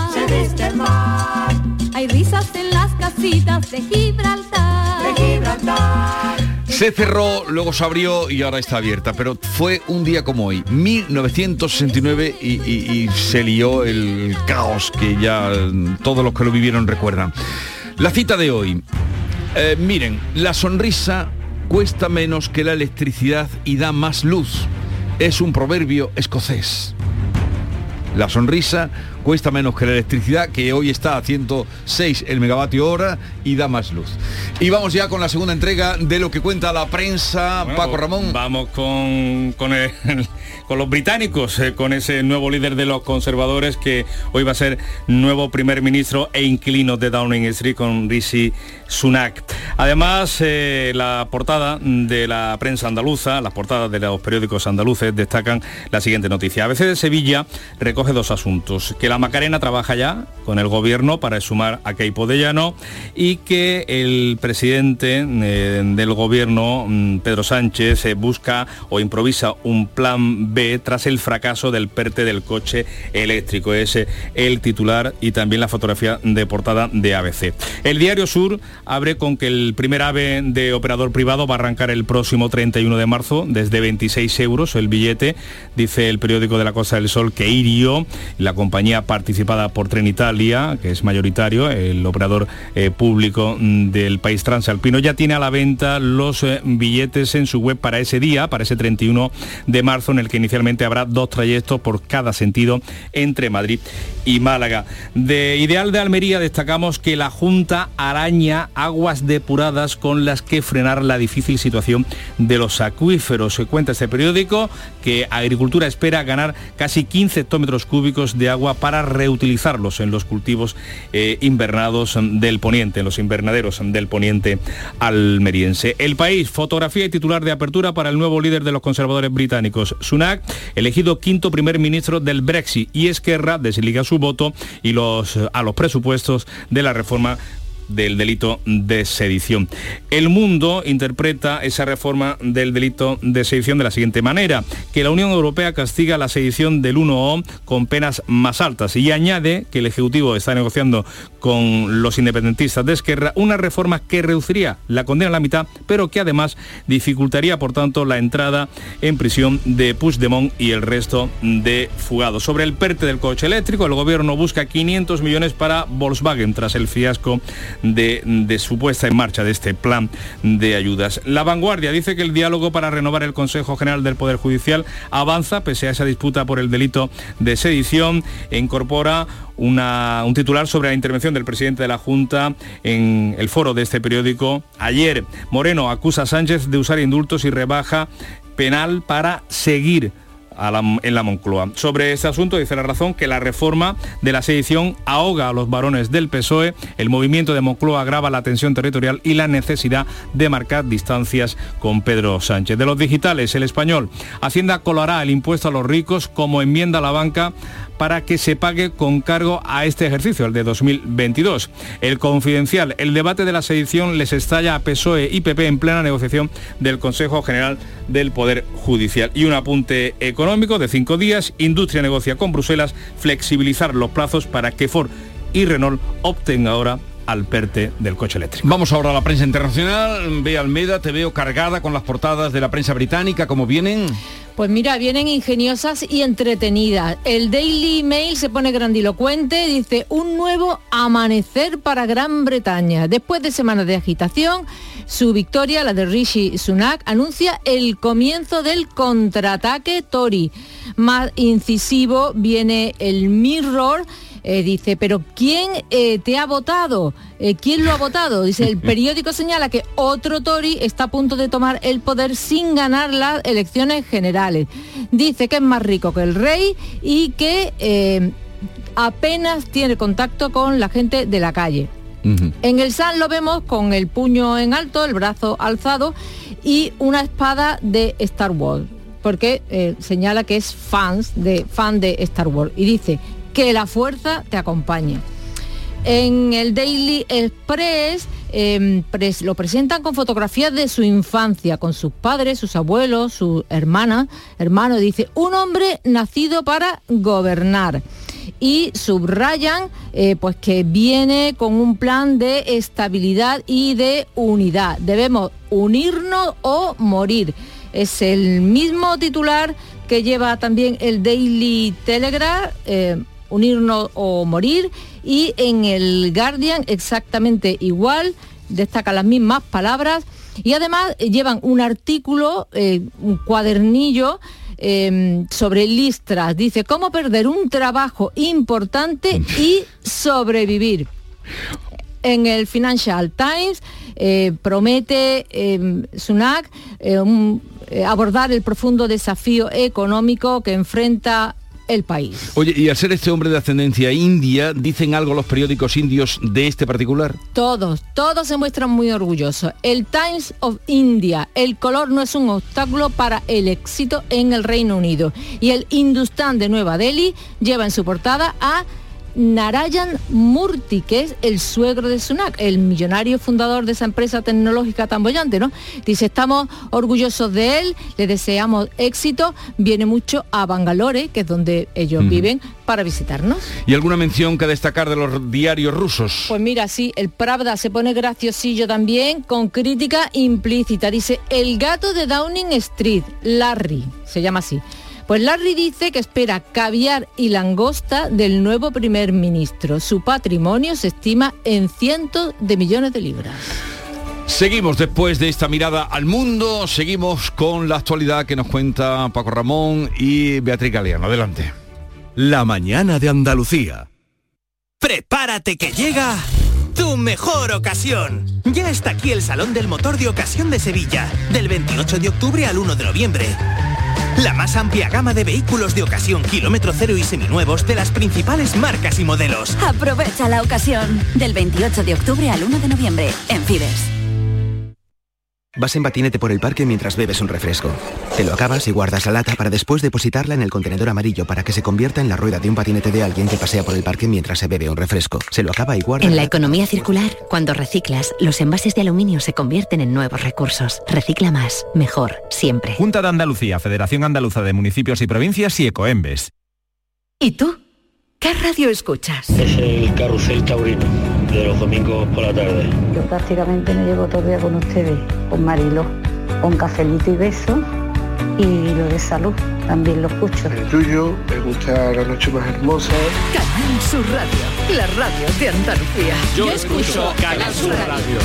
Mar. Hay risas en las casitas de Gibraltar. De Gibraltar. Se cerró, luego se abrió y ahora está abierta, pero fue un día como hoy, 1969, y, y, y se lió el caos que ya todos los que lo vivieron recuerdan. La cita de hoy. Eh, miren, la sonrisa cuesta menos que la electricidad y da más luz. Es un proverbio escocés. La sonrisa cuesta menos que la electricidad, que hoy está a 106 el megavatio hora y da más luz. Y vamos ya con la segunda entrega de lo que cuenta la prensa. Bueno, Paco pues Ramón. Vamos con, con, el- con los británicos, eh, con ese nuevo líder de los conservadores que hoy va a ser nuevo primer ministro e inquilino de Downing Street con Rishi Sunak. Además, eh, la portada de la prensa andaluza, las portadas de los periódicos andaluces destacan la siguiente noticia. ABC de Sevilla recoge dos asuntos. Que la Macarena trabaja ya con el gobierno para sumar a Keipo de Llano y que el presidente eh, del gobierno, mm, Pedro Sánchez, busca o improvisa un plan B tras el fracaso del PERTE del coche eléctrico. Es eh, el titular y también la fotografía de portada de ABC. El diario Sur abre con que el primer AVE de operador privado va a arrancar el próximo 31 de marzo desde 26 euros el billete, dice el periódico de la Costa del Sol que Irio, la compañía participada por Trenitalia, que es mayoritario, el operador eh, público mm, del país transalpino, ya tiene a la venta los eh, billetes en su web para ese día, para ese 31 de marzo, en el que inicialmente habrá dos trayectos por cada sentido entre Madrid y Málaga. De Ideal de Almería destacamos que la Junta araña aguas depuradas con las que frenar la difícil situación de los acuíferos. Se cuenta este periódico que Agricultura espera ganar casi 15 hectómetros cúbicos de agua para reutilizarlos en los cultivos eh, invernados del poniente, en los invernaderos del poniente almeriense. El país, fotografía y titular de apertura para el nuevo líder de los conservadores británicos, Sunak, elegido quinto primer ministro del Brexit. Y Esquerra desliga su voto y los, a los presupuestos de la reforma del delito de sedición. El mundo interpreta esa reforma del delito de sedición de la siguiente manera, que la Unión Europea castiga la sedición del 1O con penas más altas y añade que el Ejecutivo está negociando con los independentistas de Esquerra una reforma que reduciría la condena a la mitad, pero que además dificultaría, por tanto, la entrada en prisión de Puigdemont y el resto de fugados. Sobre el PERTE del coche eléctrico, el gobierno busca 500 millones para Volkswagen tras el fiasco de, su puesta en marcha de este plan de ayudas. La vanguardia dice que el diálogo para renovar el Consejo General del Poder Judicial avanza pese a esa disputa por el delito de sedición e incorpora una- un titular sobre la intervención del presidente de la Junta en el foro de este periódico. Ayer, Moreno acusa a Sánchez de usar indultos y rebaja penal para seguir en la Moncloa. Sobre este asunto dice la razón que la reforma de la sedición ahoga a los varones del PSOE, el movimiento de Moncloa agrava la tensión territorial y la necesidad de marcar distancias con Pedro Sánchez. De los digitales, el español, Hacienda colará el impuesto a los ricos como enmienda a la banca para que se pague con cargo a este ejercicio, el de 2022. El confidencial, el debate de la sedición les estalla a PSOE y PP en plena negociación del Consejo General del Poder Judicial. Y un apunte económico de cinco días, Industria negocia con Bruselas flexibilizar los plazos para que Ford y Renault opten ahora al PERTE del coche eléctrico. Vamos ahora a la prensa internacional. Ve Almeda, te veo cargada con las portadas de la prensa británica, ¿cómo vienen? Pues mira, vienen ingeniosas y entretenidas. El Daily Mail se pone grandilocuente, dice un nuevo amanecer para Gran Bretaña. Después de semanas de agitación, su victoria, la de Rishi Sunak, anuncia el comienzo del contraataque Tory. Más incisivo viene el Mirror eh, dice, pero ¿quién eh, te ha votado? Eh, ¿Quién lo ha votado? Dice, el periódico señala que otro Tory está a punto de tomar el poder sin ganar las elecciones generales. Dice que es más rico que el rey y que apenas tiene contacto con la gente de la calle. En el San lo vemos con el puño en alto, el brazo alzado y una espada de Star Wars porque señala que es fans de, fan de Star Wars. Y dice, que la fuerza te acompañe. En el Daily Express em, lo presentan con fotografías de su infancia, con sus padres, sus abuelos, su hermana, hermano, dice, un hombre nacido para gobernar. Y subrayan eh, pues que viene con un plan de estabilidad y de unidad. Debemos unirnos o morir. Es el mismo titular que lleva también el Daily Telegraph. Eh, unirnos o morir y en el Guardian exactamente igual, destaca las mismas palabras y además llevan un artículo, eh, un cuadernillo em, sobre listras. Dice, ¿cómo perder un trabajo importante y sobrevivir? En el Financial Times eh, promete em, Sunak eh, abordar el profundo desafío económico que enfrenta el país. Oye, y al ser este hombre de ascendencia india, ¿dicen algo los periódicos indios de este particular? Todos, todos se muestran muy orgullosos. El Times of India, el color no es un obstáculo para el éxito en el Reino Unido. Y el Hindustan de Nueva Delhi lleva en su portada a Narayan Murthy, que es el suegro de Sunak, el millonario fundador de esa empresa tecnológica tan bollante, ¿no? Dice, estamos orgullosos de él, le deseamos éxito, viene mucho a Bangalore, que es donde ellos viven, para visitarnos. ¿Y alguna mención que destacar de los diarios rusos? Pues mira, sí, el Pravda se pone graciosillo también, con crítica implícita. Dice, el gato de Downing Street, Larry, se llama así pues Larry dice que espera caviar y langosta del nuevo primer ministro. Su patrimonio se estima en cientos de millones de libras. Seguimos después de esta mirada al mundo, seguimos con la actualidad que nos cuenta Paco Ramón y Beatriz Galeano. Adelante. La mañana de Andalucía. Prepárate que llega tu mejor ocasión. Ya está aquí el Salón del Motor de Ocasión de Sevilla, del 28 de octubre al 1 de noviembre. La más amplia gama de vehículos de ocasión kilómetro cero y seminuevos de las principales marcas y modelos. Aprovecha la ocasión del 28 de octubre al 1 de noviembre en Fides. Vas en patinete por el parque mientras bebes un refresco. Te lo acabas y guardas la lata para después depositarla en el contenedor amarillo para que se convierta en la rueda de un patinete de alguien que pasea por el parque mientras se bebe un refresco. Se lo acaba y guarda. En la economía circular, cuando reciclas, los envases de aluminio se convierten en nuevos recursos. Recicla más, mejor, siempre. Junta de Andalucía, Federación Andaluza de Municipios y Provincias y Ecoembes. ¿Y tú? ¿Qué radio escuchas? Es el Carrusel Taurino, de los domingos por la tarde. Yo prácticamente me llevo todo el día con ustedes, con Marilo, con cafelito y beso y lo de salud, también lo escucho. El tuyo, me gusta la noche más hermosa. Canal Sur Radio, la radio de Andalucía. Yo, escucho Canal Sur Radio.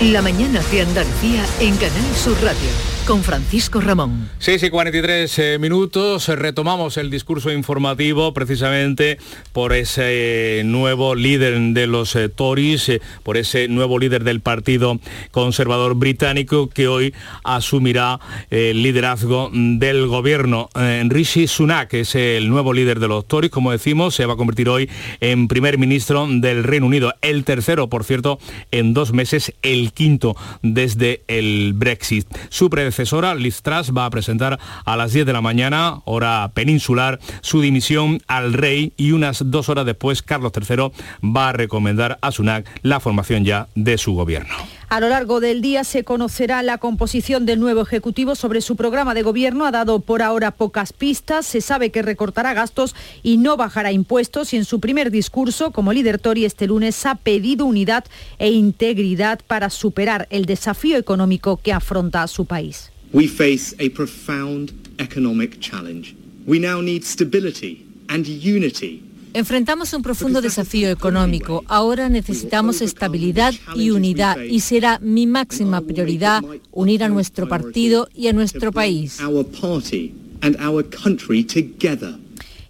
La mañana de Andalucía en Canal Sur Radio con Francisco Ramón. 6 y 43 eh, minutos, retomamos el discurso informativo precisamente por ese nuevo líder de los eh, Tories, eh, por ese nuevo líder del Partido Conservador Británico que hoy asumirá el liderazgo del gobierno. Rishi Sunak es el nuevo líder de los Tories, como decimos, se va a convertir hoy en primer ministro del Reino Unido, el tercero, por cierto, en dos meses, el quinto desde el Brexit. Su predecesora, Liz Truss, va a presentar a las 10 de la mañana, hora peninsular, su dimisión al rey y unas dos horas después Carlos III va a recomendar a Sunak la formación ya de su gobierno. A lo largo del día se conocerá la composición del nuevo Ejecutivo sobre su programa de gobierno. Ha dado por ahora pocas pistas. Se sabe que recortará gastos y no bajará impuestos. Y en su primer discurso, como líder Tory este lunes, ha pedido unidad e integridad para superar el desafío económico que afronta su país. We face a profound economic challenge. We now need stability and unity Enfrentamos un profundo desafío económico. Ahora necesitamos estabilidad y unidad y será mi máxima prioridad unir a nuestro partido y a nuestro país.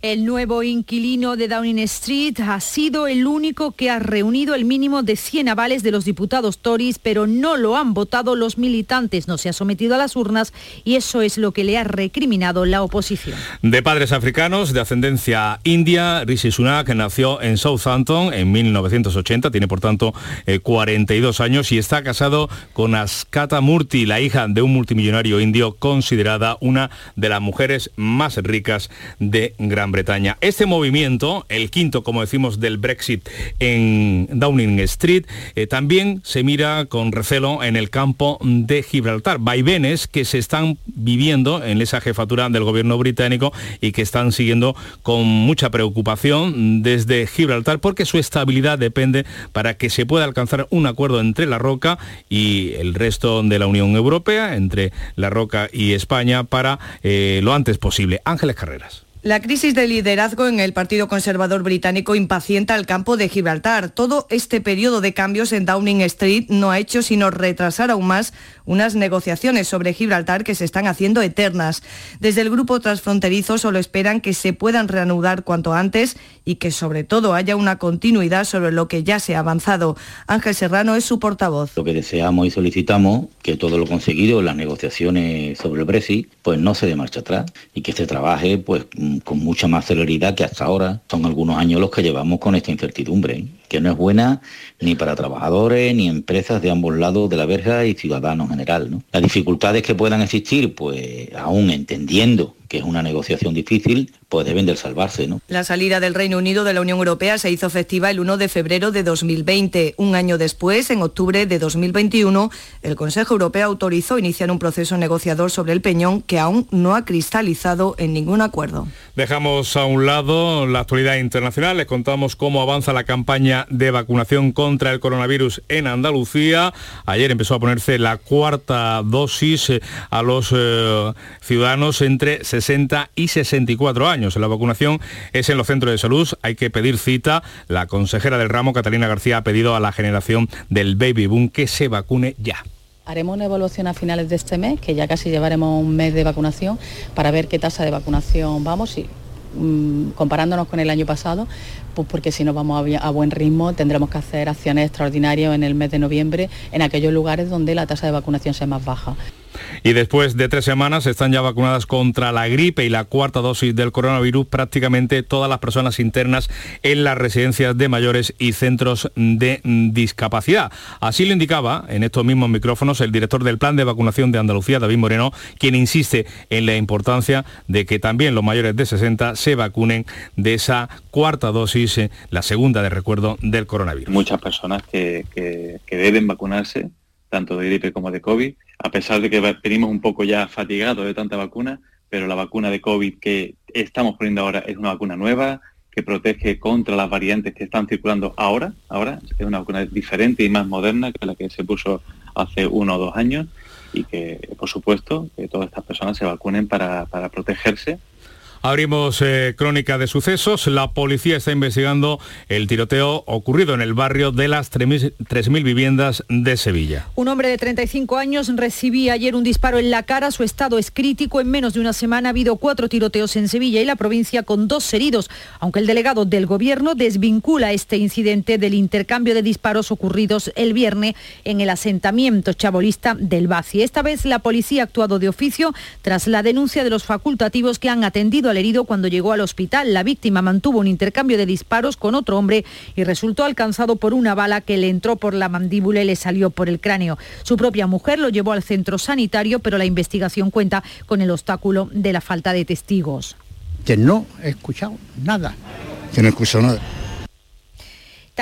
El nuevo inquilino de Downing Street ha sido el único que ha reunido el mínimo de 100 avales de los diputados Tories, pero no lo han votado los militantes. No se ha sometido a las urnas y eso es lo que le ha recriminado la oposición. De padres africanos de ascendencia india, Rishi Sunak nació en Southampton en 1980, tiene por tanto 42 eh, años y está casado con Askata Murti, la hija de un multimillonario indio considerada una de las mujeres más ricas de Gran Bretaña. Este movimiento, el quinto, como decimos, del Brexit en Downing Street, eh, también se mira con recelo en el campo de Gibraltar. Vaivenes que se están viviendo en esa jefatura del gobierno británico y que están siguiendo con mucha preocupación desde Gibraltar porque su estabilidad depende para que se pueda alcanzar un acuerdo entre la Roca y el resto de la Unión Europea, entre la Roca y España, para eh, lo antes posible. Ángeles Carreras. La crisis de liderazgo en el Partido Conservador británico impacienta el campo de Gibraltar. Todo este periodo de cambios en Downing Street no ha hecho sino retrasar aún más unas negociaciones sobre Gibraltar que se están haciendo eternas. Desde el grupo transfronterizo solo esperan que se puedan reanudar cuanto antes y que sobre todo haya una continuidad sobre lo que ya se ha avanzado. Ángel Serrano es su portavoz. Lo que deseamos y solicitamos que todo lo conseguido en las negociaciones sobre el Brexit pues no se dé marcha atrás y que se trabaje pues con mucha más celeridad que hasta ahora. Son algunos años los que llevamos con esta incertidumbre, ¿eh? Que no es buena ni para trabajadores ni empresas de ambos lados de la verja y ciudadanos en general. ¿no? Las dificultades que puedan existir, pues aún entendiendo que es una negociación difícil, pues deben de salvarse. ¿no? La salida del Reino Unido de la Unión Europea se hizo efectiva el 1 de febrero de 2020. Un año después, en octubre de 2021, el Consejo Europeo autorizó iniciar un proceso negociador sobre el Peñón que aún no ha cristalizado en ningún acuerdo. Dejamos a un lado la actualidad internacional, les contamos cómo avanza la campaña de vacunación contra el coronavirus en Andalucía. Ayer empezó a ponerse la cuarta dosis eh, a los eh, ciudadanos entre 60 y 64 años. La vacunación es en los centros de salud, hay que pedir cita. La consejera del ramo, Catalina García, ha pedido a la generación del baby boom que se vacune ya. Haremos una evaluación a finales de este mes, que ya casi llevaremos un mes de vacunación, para ver qué tasa de vacunación vamos y mm, comparándonos con el año pasado, pues porque si no vamos a, a, buen ritmo tendremos que hacer acciones extraordinarias en el mes de noviembre en aquellos lugares donde la tasa de vacunación sea más baja. Y después de tres semanas están ya vacunadas contra la gripe y la cuarta dosis del coronavirus prácticamente todas las personas internas en las residencias de mayores y centros de discapacidad. Así lo indicaba en estos mismos micrófonos el director del Plan de Vacunación de Andalucía, David Moreno, quien insiste en la importancia de que también los mayores de 60 se vacunen de esa cuarta dosis, eh, la segunda de recuerdo del coronavirus. Muchas personas que, que, que deben vacunarse tanto de gripe como de COVID, a pesar de que venimos un poco ya fatigados de tanta vacuna, pero la vacuna de COVID que estamos poniendo ahora es una vacuna nueva, que protege contra las variantes que están circulando ahora, ahora es una vacuna diferente y más moderna que la que se puso hace uno o dos años y que, por supuesto, que todas estas personas se vacunen para, para protegerse Abrimos eh, crónica de sucesos. La policía está investigando el tiroteo ocurrido en el barrio de las 3.000 viviendas de Sevilla. Un hombre de 35 años recibía ayer un disparo en la cara. Su estado es crítico. En menos de una semana ha habido cuatro tiroteos en Sevilla y la provincia con dos heridos, aunque el delegado del gobierno desvincula este incidente del intercambio de disparos ocurridos el viernes en el asentamiento chabolista del Baci. Esta vez la policía ha actuado de oficio tras la denuncia de los facultativos que han atendido al herido cuando llegó al hospital. La víctima mantuvo un intercambio de disparos con otro hombre y resultó alcanzado por una bala que le entró por la mandíbula y le salió por el cráneo. Su propia mujer lo llevó al centro sanitario, pero la investigación cuenta con el obstáculo de la falta de testigos. Que no he escuchado nada. Que no he escuchado nada.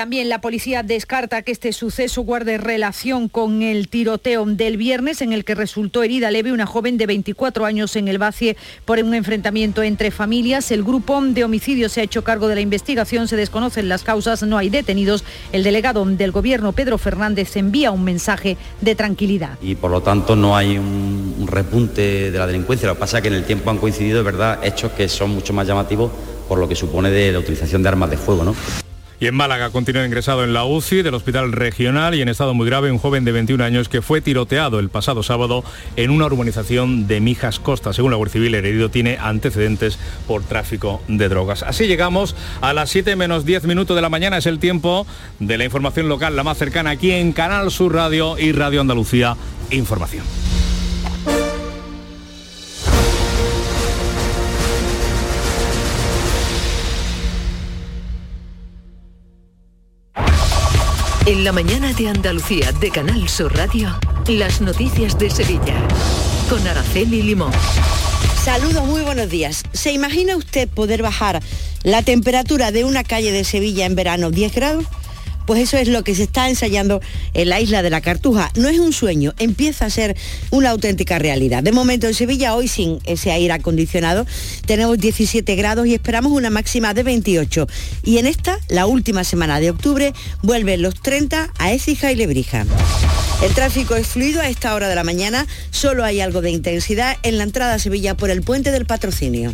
También la policía descarta que este suceso guarde relación con el tiroteo del viernes en el que resultó herida leve una joven de 24 años en el Bacie por un enfrentamiento entre familias. El grupo de homicidios se ha hecho cargo de la investigación, se desconocen las causas, no hay detenidos. El delegado del gobierno, Pedro Fernández, envía un mensaje de tranquilidad. Y por lo tanto no hay un, un repunte de la delincuencia. Lo que pasa es que en el tiempo han coincidido, verdad, hechos que son mucho más llamativos por lo que supone de la utilización de armas de fuego. ¿no? Y en Málaga continúa ingresado en la UCI del Hospital Regional y en estado muy grave un joven de 21 años que fue tiroteado el pasado sábado en una urbanización de Mijas Costa. Según la Guardia Civil, el herido tiene antecedentes por tráfico de drogas. Así llegamos a las 7 menos 10 minutos de la mañana. Es el tiempo de la información local, la más cercana aquí en Canal Sur Radio y Radio Andalucía Información. En la mañana de Andalucía de Canal Sur Radio, las noticias de Sevilla. Con Araceli Limón. Saludos, muy buenos días. ¿Se imagina usted poder bajar la temperatura de una calle de Sevilla en verano 10 grados? Pues eso es lo que se está ensayando en la isla de la Cartuja. No es un sueño, empieza a ser una auténtica realidad. De momento en Sevilla, hoy sin ese aire acondicionado, tenemos 17 grados y esperamos una máxima de 28. Y en esta, la última semana de octubre, vuelven los 30 a Écija y Lebrija. El tráfico es fluido a esta hora de la mañana, solo hay algo de intensidad en la entrada a Sevilla por el puente del patrocinio.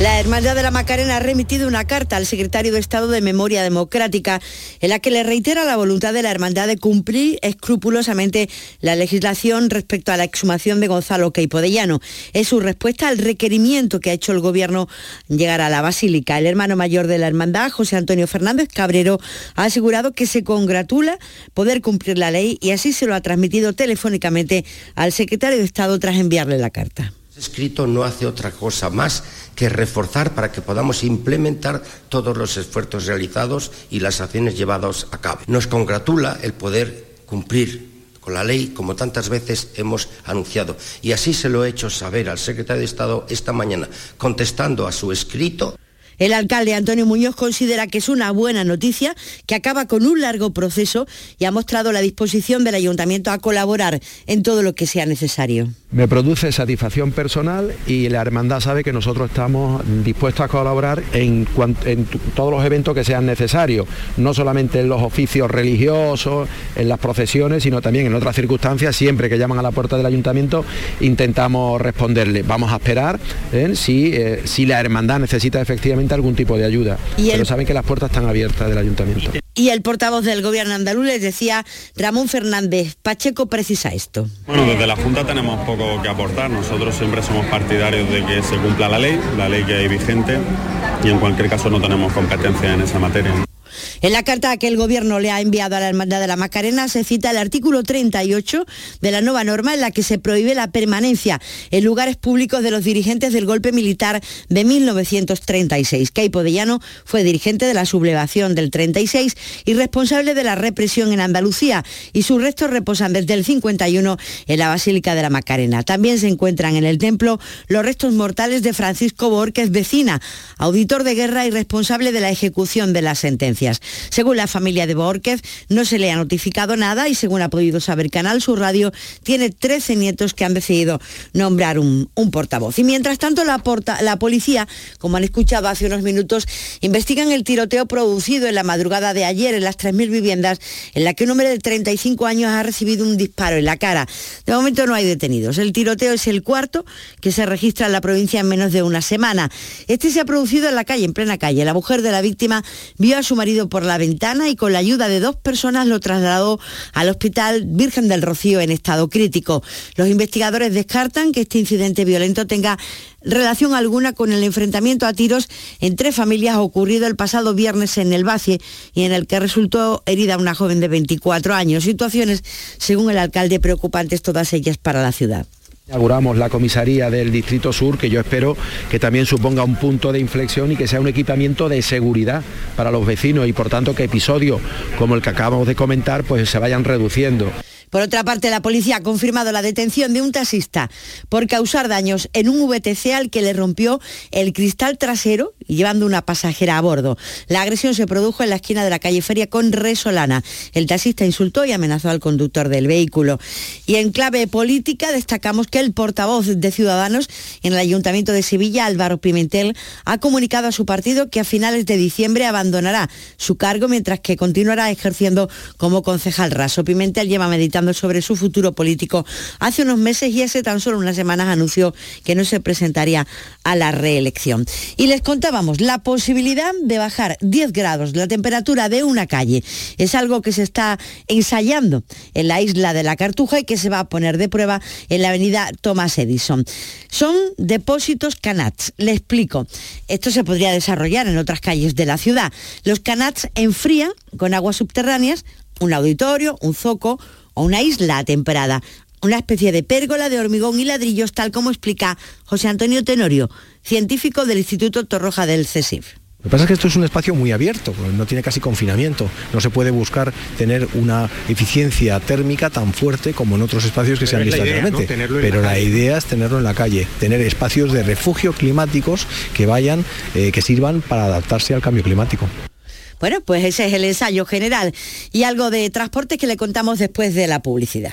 La Hermandad de la Macarena ha remitido una carta al secretario de Estado de Memoria Democrática en la que le reitera la voluntad de la Hermandad de cumplir escrupulosamente la legislación respecto a la exhumación de Gonzalo Queipodellano. Es su respuesta al requerimiento que ha hecho el Gobierno llegar a la Basílica. El hermano mayor de la Hermandad, José Antonio Fernández Cabrero, ha asegurado que se congratula poder cumplir la ley y así se lo ha transmitido telefónicamente al secretario de Estado tras enviarle la carta. Escrito no hace otra cosa más que reforzar para que podamos implementar todos los esfuerzos realizados y las acciones llevadas a cabo. Nos congratula el poder cumplir con la ley como tantas veces hemos anunciado. Y así se lo he hecho saber al secretario de Estado esta mañana, contestando a su escrito. El alcalde Antonio Muñoz considera que es una buena noticia que acaba con un largo proceso y ha mostrado la disposición del ayuntamiento a colaborar en todo lo que sea necesario. Me produce satisfacción personal y la hermandad sabe que nosotros estamos dispuestos a colaborar en, todos los eventos que sean necesarios, no solamente en los oficios religiosos, en las procesiones, sino también en otras circunstancias, siempre que llaman a la puerta del ayuntamiento intentamos responderle. Vamos a esperar ¿eh? eh, si la hermandad necesita efectivamente algún tipo de ayuda. ¿Y Pero el... saben que las puertas están abiertas del ayuntamiento. Y el portavoz del gobierno andaluz les decía, Ramón Fernández, Pacheco precisa esto. Bueno, desde la Junta tenemos poco que aportar. Nosotros siempre somos partidarios de que se cumpla la ley, la ley que hay vigente, y en cualquier caso no tenemos competencia en esa materia. En la carta que el Gobierno le ha enviado a la Hermandad de la Macarena se cita el artículo 38 de la nueva norma en la que se prohíbe la permanencia en lugares públicos de los dirigentes del golpe militar de 1936. Caipo de Llano fue dirigente de la sublevación del 36 y responsable de la represión en Andalucía y sus restos reposan desde el 51 en la Basílica de la Macarena. También se encuentran en el templo los restos mortales de Francisco Borges Vecina, auditor de guerra y responsable de la ejecución de las Según la familia de Borges, no se le ha notificado nada y según ha podido saber Canal Sur Radio, tiene 13 nietos que han decidido nombrar un, portavoz. Y mientras tanto, la policía, como han escuchado hace unos minutos, investigan el tiroteo producido en la madrugada de ayer en las 3.000 viviendas, en la que un hombre de 35 años ha recibido un disparo en la cara. De momento no hay detenidos. El tiroteo es el cuarto que se registra en la provincia en menos de una semana. Este se ha producido en la calle, en plena calle. La mujer de la víctima vio a su marido por la ventana y con la ayuda de dos personas lo trasladó al hospital Virgen del Rocío en estado crítico. Los investigadores descartan que este incidente violento tenga relación alguna con el enfrentamiento a tiros entre familias ocurrido el pasado viernes en el Bacie y en el que resultó herida una joven de 24 años. Situaciones, según el alcalde, preocupantes todas ellas para la ciudad. Inauguramos la comisaría del Distrito Sur, que yo espero que también suponga un punto de inflexión y que sea un equipamiento de seguridad para los vecinos y por tanto que episodios como el que acabamos de comentar pues se vayan reduciendo. Por otra parte, la policía ha confirmado la detención de un taxista por causar daños en un VTC al que le rompió el cristal trasero llevando una pasajera a bordo. La agresión se produjo en la esquina de la calle Feria con Resolana. El taxista insultó y amenazó al conductor del vehículo. Y en clave política destacamos que el portavoz de Ciudadanos en el Ayuntamiento de Sevilla, Álvaro Pimentel, ha comunicado a su partido que a finales de diciembre abandonará su cargo mientras que continuará ejerciendo como concejal raso. Pimentel lleva meditando sobre su futuro político hace unos meses y hace tan solo unas semanas anunció que no se presentaría a la reelección. Y les contábamos la posibilidad de bajar 10 grados la temperatura de una calle. Es algo que se está ensayando en la isla de la Cartuja y que se va a poner de prueba en la avenida Thomas Edison. Son depósitos canats. Le explico. Esto se podría desarrollar en otras calles de la ciudad. Los canats enfrían con aguas subterráneas un auditorio, un zoco, o una isla temperada, una especie de pérgola de hormigón y ladrillos, tal como explica José Antonio Tenorio, científico del Instituto Torroja del CESIF. Lo que pasa es que esto es un espacio muy abierto, no tiene casi confinamiento. No se puede buscar tener una eficiencia térmica tan fuerte como en otros espacios que se han visto anteriormente. Pero la idea es tenerlo en la calle, tener espacios de refugio climáticos que vayan, eh, que sirvan para adaptarse al cambio climático. Bueno, pues ese es el ensayo general y algo de transporte que le contamos después de la publicidad.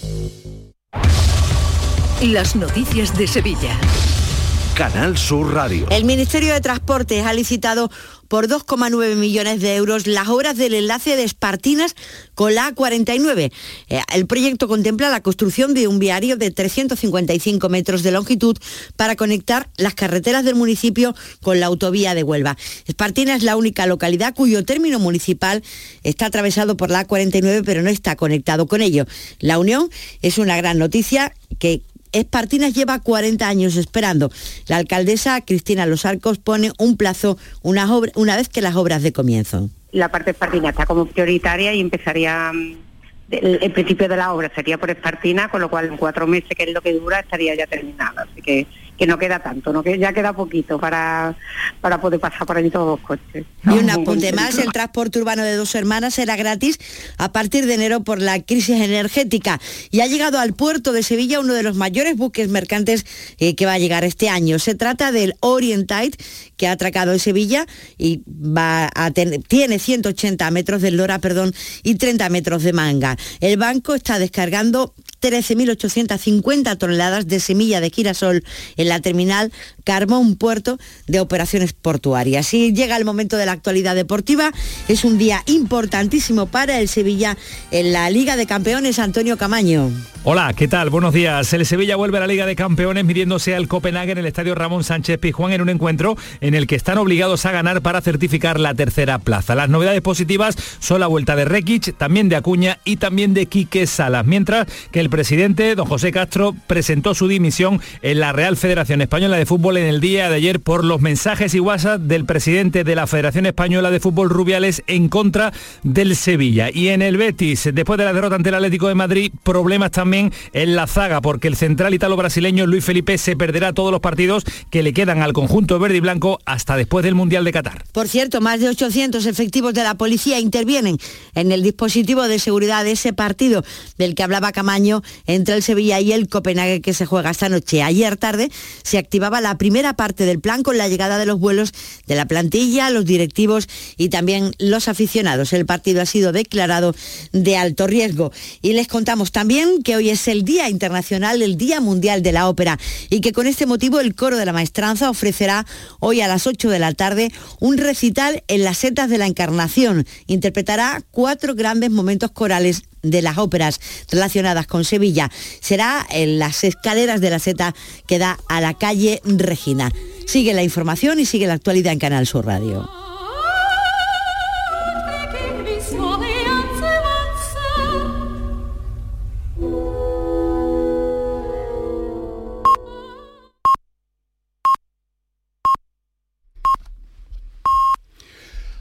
Las noticias de Sevilla. Canal Sur Radio. El Ministerio de Transportes ha licitado por 2,9 millones de euros las obras del enlace de Espartinas con la A49. Eh, el proyecto contempla la construcción de un viario de 355 metros de longitud para conectar las carreteras del municipio con la autovía de Huelva. Espartinas es la única localidad cuyo término municipal está atravesado por la A49 pero no está conectado con ello. La unión es una gran noticia que Espartinas lleva 40 años esperando. La alcaldesa Cristina Los Arcos pone un plazo una, una vez que las obras de comienzo. La parte Espartina está como prioritaria y empezaría mm, el, principio de la obra sería por Espartina, con lo cual en cuatro meses, que es lo que dura, estaría ya terminada. Que no queda tanto, no que ya queda poquito para, para poder pasar por ahí todos los coches. Y un apunte más, el transporte urbano de dos hermanas será gratis a partir de enero por la crisis energética y ha llegado al puerto de Sevilla uno de los mayores buques mercantes eh, que va a llegar este año. Se trata del Orientide que ha atracado en Sevilla y va a tiene 180 metros de lora, perdón, y 30 metros de manga. El banco está descargando 13.850 toneladas de semilla de girasol en la terminal Carmón Puerto de operaciones portuarias. Y llega el momento de la actualidad deportiva. Es un día importantísimo para el Sevilla en la Liga de Campeones. Antonio Camaño. Hola, ¿qué tal? Buenos días. El Sevilla vuelve a la Liga de Campeones midiéndose al Copenhague en el Estadio Ramón Sánchez Pizjuán en un encuentro en el que están obligados a ganar para certificar la tercera plaza. Las novedades positivas son la vuelta de Rekic, también de Acuña y también de Quique Salas, mientras que el presidente, don José Castro, presentó su dimisión en la Real Federación Española de Fútbol en el día de ayer por los mensajes y WhatsApp del presidente de la Federación Española de Fútbol Rubiales en contra del Sevilla. Y en el Betis, después de la derrota ante el Atlético de Madrid, problemas también en la zaga, porque el central italo-brasileño Luis Felipe se perderá todos los partidos que le quedan al conjunto verde y blanco hasta después del Mundial de Qatar. Por cierto, más de 800 efectivos de la policía intervienen en el dispositivo de seguridad de ese partido del que hablaba Camaño entre el Sevilla y el Copenhague que se juega esta noche. Ayer tarde se activaba la primera parte del plan con la llegada de los vuelos de la plantilla, los directivos y también los aficionados. El partido ha sido declarado de alto riesgo. Y les contamos también que hoy es el Día Internacional, el Día Mundial de la Ópera y que con este motivo el Coro de la Maestranza ofrecerá hoy a las 8 de la tarde un recital en las setas de la Encarnación. Interpretará cuatro grandes momentos corales de las óperas relacionadas con Sevilla. Será en las escaleras de la seta que da a la calle Regina. Sigue la información y sigue la actualidad en Canal Sur Radio.